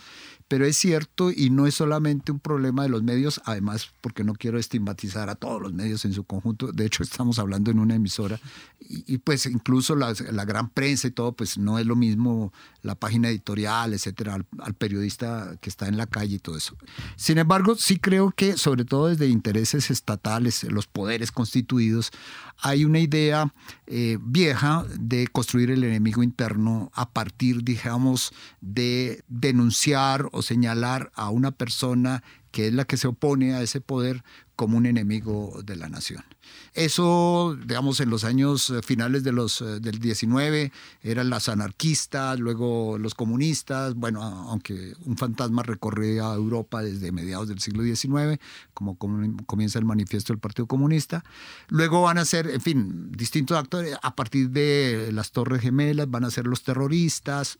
pero es cierto y no es solamente un problema de los medios, además porque no quiero estigmatizar a todos los medios en su conjunto, de hecho estamos hablando en una emisora y, pues incluso la, gran prensa y todo, pues no es lo mismo la página editorial, etcétera, al, periodista que está en la calle y todo eso. Sin embargo, sí creo que sobre todo desde intereses estatales, los poderes constituidos, hay una idea eh, vieja de construir el enemigo interno a partir, digamos, de denunciar o señalar a una persona que es la que se opone a ese poder como un enemigo de la nación. Eso, digamos, en los años eh, finales de los, eh, del 19 eran las anarquistas, luego los comunistas, bueno, aunque un fantasma recorría Europa desde mediados del siglo XIX, como comienza el manifiesto del Partido Comunista. Luego van a ser, en fin, distintos actores, a partir de las Torres Gemelas, van a ser los terroristas.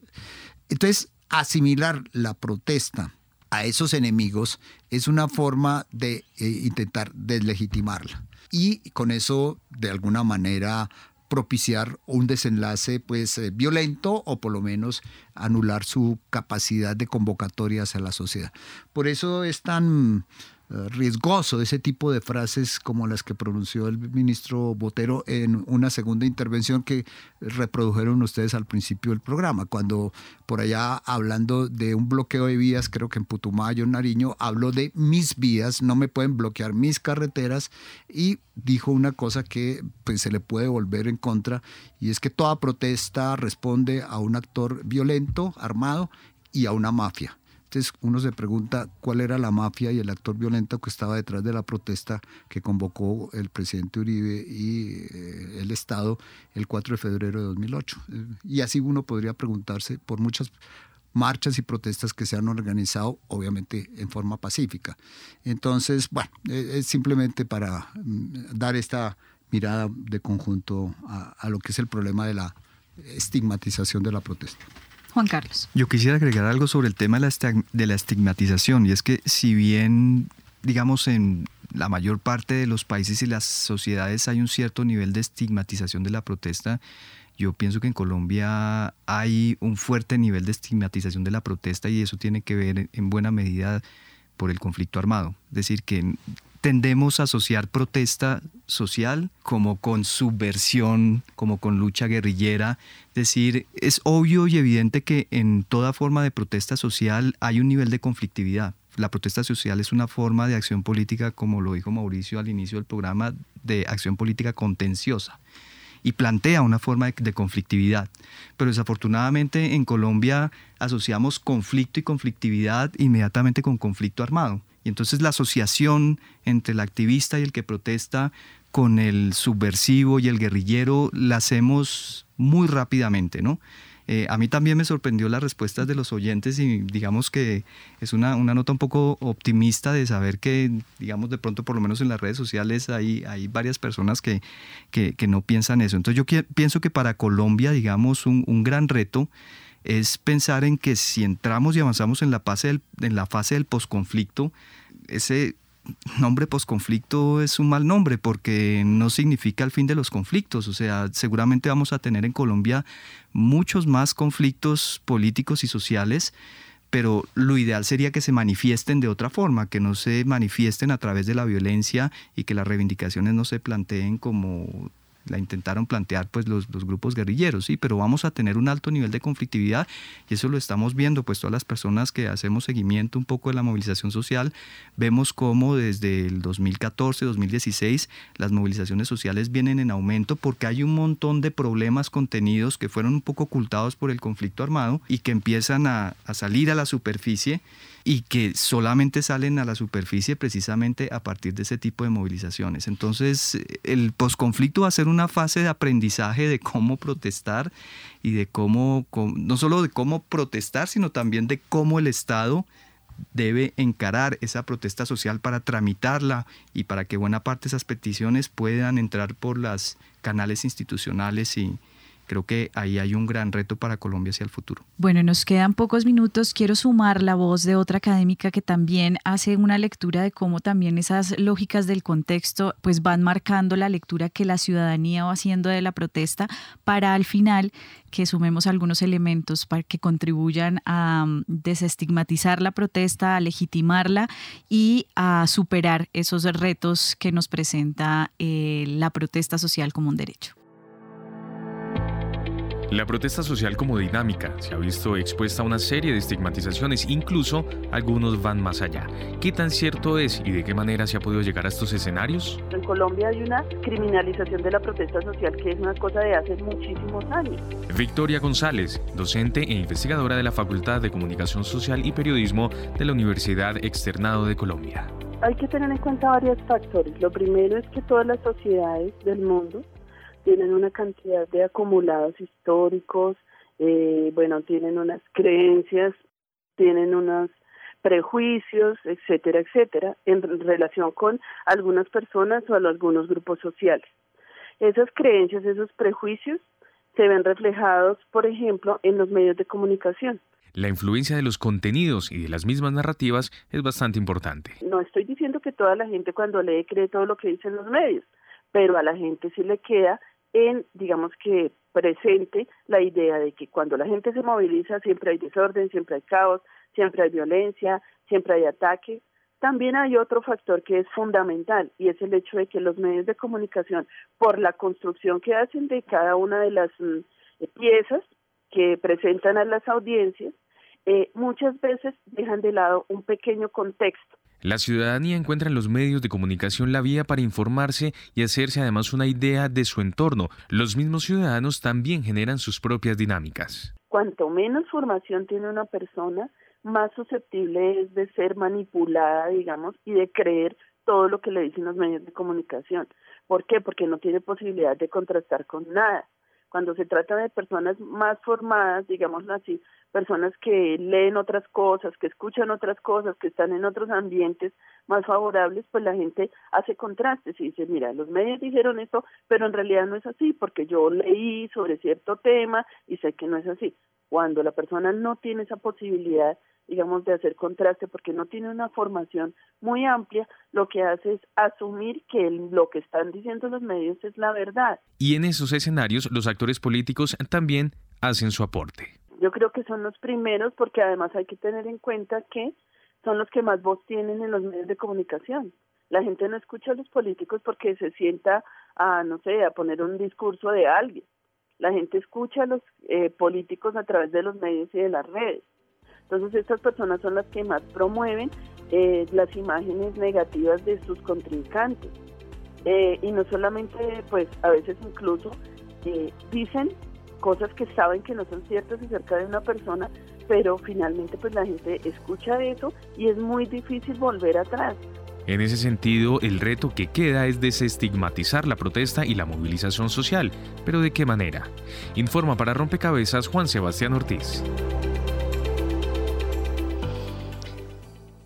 Entonces, asimilar la protesta a esos enemigos es una forma de eh, intentar deslegitimarla y con eso de alguna manera propiciar un desenlace pues eh, violento o por lo menos anular su capacidad de convocatoria hacia la sociedad. Por eso es tan eh, riesgoso ese tipo de frases como las que pronunció el ministro Botero en una segunda intervención que reprodujeron ustedes al principio del programa, cuando por allá hablando de un bloqueo de vías, creo que en Putumayo, en Nariño, habló de mis vías, no me pueden bloquear mis carreteras y dijo una cosa que pues, se le puede volver en contra y es que toda protesta responde a un actor violento, armado y a una mafia. Entonces uno se pregunta cuál era la mafia y el actor violento que estaba detrás de la protesta que convocó el presidente Uribe y eh, el Estado el 4 de febrero de 2008. Y así uno podría preguntarse por muchas marchas y protestas que se han organizado, obviamente en forma pacífica. Entonces, bueno, es simplemente para mm, dar esta mirada de conjunto a lo que es el problema de la estigmatización de la protesta. Juan Carlos. Yo quisiera agregar algo sobre el tema de la estigmatización, y es que si bien, digamos, en la mayor parte de los países y las sociedades hay un cierto nivel de estigmatización de la protesta, yo pienso que en Colombia hay un fuerte nivel de estigmatización de la protesta y eso tiene que ver en buena medida por el conflicto armado. Es decir, que tendemos a asociar protesta social como con subversión, como con lucha guerrillera. Es decir, es obvio y evidente que en toda forma de protesta social hay un nivel de conflictividad. La protesta social es una forma de acción política, como lo dijo Mauricio al inicio del programa, de acción política contenciosa. y plantea una forma de, de, conflictividad. Pero desafortunadamente en Colombia asociamos conflicto y conflictividad inmediatamente con conflicto armado. Entonces la asociación entre el activista y el que protesta con el subversivo y el guerrillero la hacemos muy rápidamente, ¿no? Eh, a mí también me sorprendió las respuestas de los oyentes y digamos que es una, una, nota un poco optimista de saber que, digamos, de pronto por lo menos en las redes sociales hay, hay varias personas que, que, que no piensan eso. Entonces yo pienso que para Colombia, digamos, un, un, gran reto es pensar en que si entramos y avanzamos en la fase del, en la fase del posconflicto, ese nombre posconflicto es un mal nombre porque no significa el fin de los conflictos. O sea, seguramente vamos a tener en Colombia muchos más conflictos políticos y sociales, pero lo ideal sería que se manifiesten de otra forma, que no se manifiesten a través de la violencia y que las reivindicaciones no se planteen como la intentaron plantear pues los, los, grupos guerrilleros, sí, pero vamos a tener un alto nivel de conflictividad y eso lo estamos viendo pues todas las personas que hacemos seguimiento un poco de la movilización social, vemos cómo desde el 2014, 2016 las movilizaciones sociales vienen en aumento porque hay un montón de problemas contenidos que fueron un poco ocultados por el conflicto armado y que empiezan a, a salir a la superficie y que solamente salen a la superficie precisamente a partir de ese tipo de movilizaciones. Entonces, el posconflicto va a ser una fase de aprendizaje de cómo protestar y de cómo, no solo de cómo protestar, sino también de cómo el Estado debe encarar esa protesta social para tramitarla y para que buena parte de esas peticiones puedan entrar por los canales institucionales y, creo que ahí hay un gran reto para Colombia hacia el futuro. Bueno, nos quedan pocos minutos. Quiero sumar la voz de otra académica que también hace una lectura de cómo también esas lógicas del contexto pues van marcando la lectura que la ciudadanía va haciendo de la protesta para al final que sumemos algunos elementos para que contribuyan a mm, desestigmatizar la protesta, a legitimarla y a superar esos retos que nos presenta eh, la protesta social como un derecho. La protesta social como dinámica se ha visto expuesta a una serie de estigmatizaciones, incluso algunos van más allá. ¿Qué tan cierto es y de qué manera se ha podido llegar a estos escenarios? En Colombia hay una criminalización de la protesta social que es una cosa de hace muchísimos años. Victoria González, docente e investigadora de la Facultad de Comunicación Social y Periodismo de la Universidad Externado de Colombia. Hay que tener en cuenta varios factores. Lo primero es que todas las sociedades del mundo tienen una cantidad de acumulados históricos, eh, bueno, tienen unas creencias, tienen unos prejuicios, etcétera, etcétera, en relación con algunas personas o algunos grupos sociales. Esas creencias, esos prejuicios se ven reflejados, por ejemplo, en los medios de comunicación. La influencia de los contenidos y de las mismas narrativas es bastante importante. No estoy diciendo que toda la gente cuando lee cree todo lo que dicen los medios, pero a la gente sí le queda en, digamos que, presente la idea de que cuando la gente se moviliza siempre hay desorden, siempre hay caos, siempre hay violencia, siempre hay ataque. También hay otro factor que es fundamental y es el hecho de que los medios de comunicación, por la construcción que hacen de cada una de las mm, piezas que presentan a las audiencias, eh, muchas veces dejan de lado un pequeño contexto la ciudadanía encuentra en los medios de comunicación la vía para informarse y hacerse además una idea de su entorno. Los mismos ciudadanos también generan sus propias dinámicas. Cuanto menos formación tiene una persona, más susceptible es de ser manipulada, digamos, y de creer todo lo que le dicen los medios de comunicación. ¿Por qué? Porque no tiene posibilidad de contrastar con nada. Cuando se trata de personas más formadas, digámoslo así, personas que leen otras cosas, que escuchan otras cosas, que están en otros ambientes más favorables, pues la gente hace contrastes y dice, mira, los medios dijeron esto, pero en realidad no es así, porque yo leí sobre cierto tema y sé que no es así. Cuando la persona no tiene esa posibilidad, digamos, de hacer contraste, porque no tiene una formación muy amplia, lo que hace es asumir que lo que están diciendo los medios es la verdad. Y en esos escenarios, los actores políticos también hacen su aporte. Yo creo que son los primeros porque además hay que tener en cuenta que son los que más voz tienen en los medios de comunicación. La gente no escucha a los políticos porque se sienta a, no sé, a poner un discurso de alguien. La gente escucha a los eh, políticos a través de los medios y de las redes. Entonces estas personas son las que más promueven eh, las imágenes negativas de sus contrincantes. Eh, y no solamente, pues a veces incluso eh, dicen cosas que saben que no son ciertas acerca de una persona, pero finalmente pues la gente escucha eso y es muy difícil volver atrás. En ese sentido, el reto que queda es desestigmatizar la protesta y la movilización social. ¿Pero de qué manera? Informa para Rompecabezas Juan Sebastián Ortiz.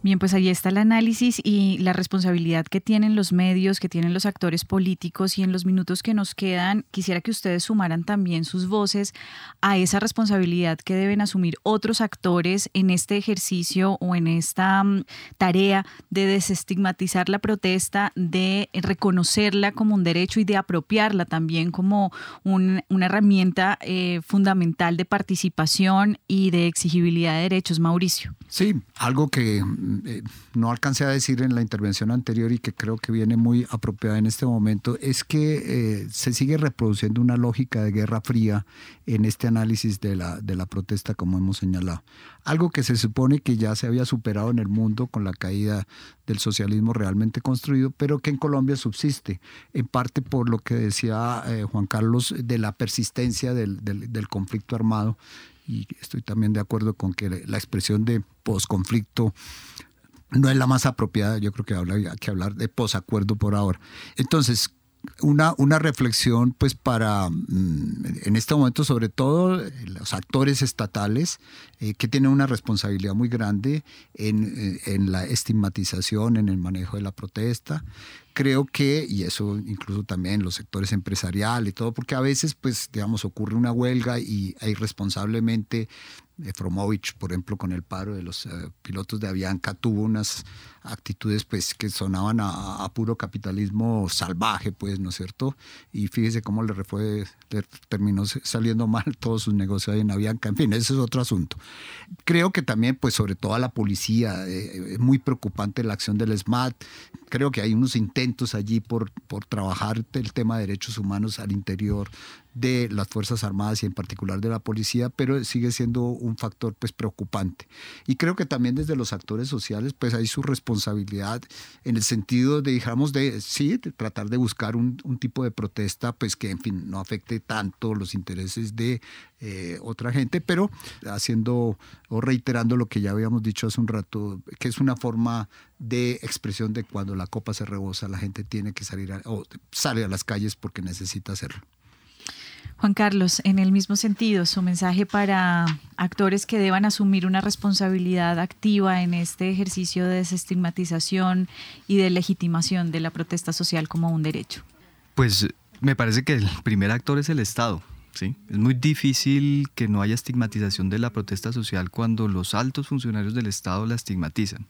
Bien, pues ahí está el análisis y la responsabilidad que tienen los medios, que tienen los actores políticos y en los minutos que nos quedan, quisiera que ustedes sumaran también sus voces a esa responsabilidad que deben asumir otros actores en este ejercicio o en esta mm, tarea de desestigmatizar la protesta, de reconocerla como un derecho y de apropiarla también como una herramienta eh, fundamental de participación y de exigibilidad de derechos. Mauricio. Sí, algo que eh, no alcancé a decir en la intervención anterior y que creo que viene muy apropiada en este momento, es que eh, se sigue reproduciendo una lógica de guerra fría en este análisis de la, de la protesta, como hemos señalado. Algo que se supone que ya se había superado en el mundo con la caída del socialismo realmente construido, pero que en Colombia subsiste, en parte por lo que decía eh, Juan Carlos de la persistencia del, del conflicto armado y estoy también de acuerdo con que la expresión de posconflicto no es la más apropiada, yo creo que habría que hablar de posacuerdo por ahora. Entonces, una, una reflexión pues para mm, en este momento sobre todo los actores estatales eh, que tienen una responsabilidad muy grande en, eh, en, la estigmatización, en el manejo de la protesta. Creo que, y eso incluso también los sectores empresariales y todo, porque a veces pues digamos ocurre una huelga y irresponsablemente Fromovich, por ejemplo, con el paro de los eh, pilotos de Avianca, tuvo unas actitudes pues que sonaban a, puro capitalismo salvaje, pues, ¿no es cierto? Y fíjese cómo le, fue, terminó saliendo mal todos sus negocios ahí en Avianca. En fin, ese es otro asunto. Creo que también, pues, sobre todo a la policía, eh, es muy preocupante la acción del SMAT. Creo que hay unos intentos allí por, por trabajar el tema de derechos humanos al interior de las Fuerzas Armadas y en particular de la policía, pero sigue siendo un factor pues preocupante. Y creo que también desde los actores sociales pues hay su responsabilidad en el sentido de, digamos, de sí, de tratar de buscar un, tipo de protesta pues que en fin no afecte tanto los intereses de eh, otra gente, pero haciendo o reiterando lo que ya habíamos dicho hace un rato, que es una forma de expresión de cuando la copa se rebosa, la gente tiene que salir o sale a las calles porque necesita hacerlo. Juan Carlos, en el mismo sentido, su mensaje para actores que deban asumir una responsabilidad activa en este ejercicio de desestigmatización y de legitimación de la protesta social como un derecho. Pues me parece que el primer actor es el Estado. ¿sí? Es muy difícil que no haya estigmatización de la protesta social cuando los altos funcionarios del Estado la estigmatizan.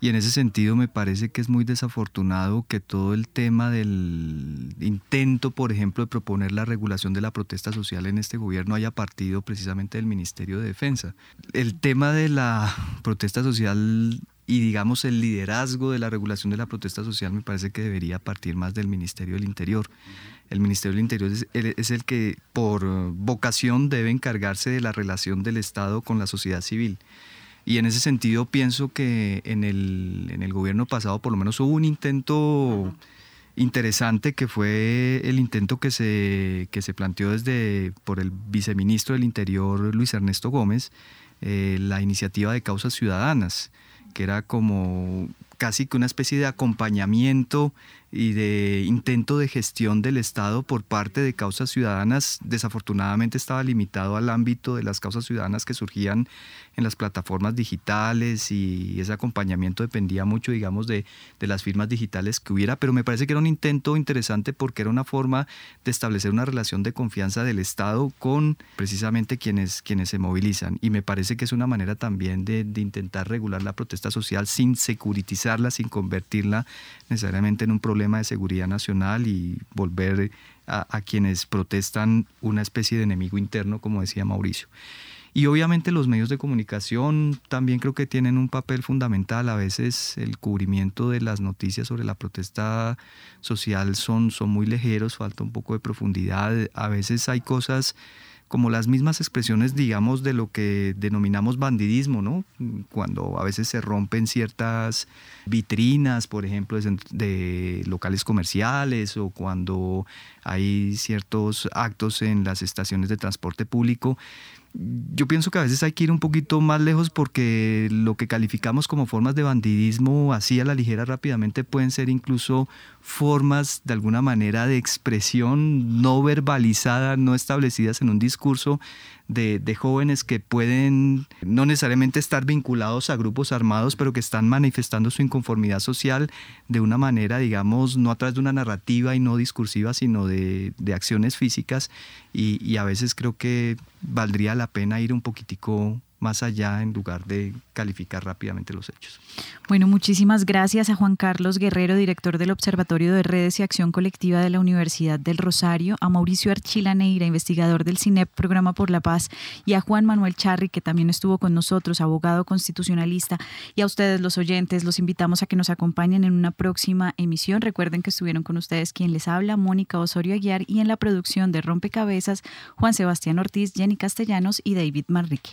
Y en ese sentido me parece que es muy desafortunado que todo el tema del intento, por ejemplo, de proponer la regulación de la protesta social en este gobierno haya partido precisamente del Ministerio de Defensa. El tema de la protesta social y digamos el liderazgo de la regulación de la protesta social me parece que debería partir más del Ministerio del Interior. El Ministerio del Interior es, el que por vocación debe encargarse de la relación del Estado con la sociedad civil. Y en ese sentido pienso que en el, en el gobierno pasado por lo menos hubo un intento interesante que fue el intento que se, que se planteó desde por el viceministro del Interior Luis Ernesto Gómez, eh, la iniciativa de causas ciudadanas, que era como casi que una especie de acompañamiento y de intento de gestión del Estado por parte de causas ciudadanas, desafortunadamente estaba limitado al ámbito de las causas ciudadanas que surgían en las plataformas digitales y ese acompañamiento dependía mucho, digamos, de, de, las firmas digitales que hubiera, pero me parece que era un intento interesante porque era una forma de establecer una relación de confianza del Estado con precisamente quienes, quienes se movilizan. Y me parece que es una manera también de, de intentar regular la protesta social sin securitizarla, sin convertirla necesariamente en un problema de seguridad nacional y volver a, quienes protestan una especie de enemigo interno, como decía Mauricio. Y obviamente los medios de comunicación también creo que tienen un papel fundamental. A veces el cubrimiento de las noticias sobre la protesta social son, son muy ligeros, falta un poco de profundidad. A veces hay cosas como las mismas expresiones, digamos, de lo que denominamos bandidismo, ¿no? Cuando a veces se rompen ciertas vitrinas, por ejemplo, de, locales comerciales o cuando hay ciertos actos en las estaciones de transporte público. Yo pienso que a veces hay que ir un poquito más lejos porque lo que calificamos como formas de bandidismo así a la ligera rápidamente pueden ser incluso formas de alguna manera de expresión no verbalizada, no establecidas en un discurso de, jóvenes que pueden no necesariamente estar vinculados a grupos armados, pero que están manifestando su inconformidad social de una manera, digamos, no a través de una narrativa y no discursiva, sino de, acciones físicas. Y, y a veces creo que valdría la pena ir un poquitico más allá en lugar de calificar rápidamente los hechos. Bueno, muchísimas gracias a Juan Carlos Guerrero, director del Observatorio de Redes y Acción Colectiva de la Universidad del Rosario, a Mauricio Archila Neira, investigador del CINEP, Programa por la Paz, y a Juan Manuel Charri, que también estuvo con nosotros, abogado constitucionalista, y a ustedes los oyentes, los invitamos a que nos acompañen en una próxima emisión. Recuerden que estuvieron con ustedes quien les habla, Mónica Osorio Aguiar, y en la producción de Rompecabezas, Juan Sebastián Ortiz, Jenny Castellanos y David Manrique.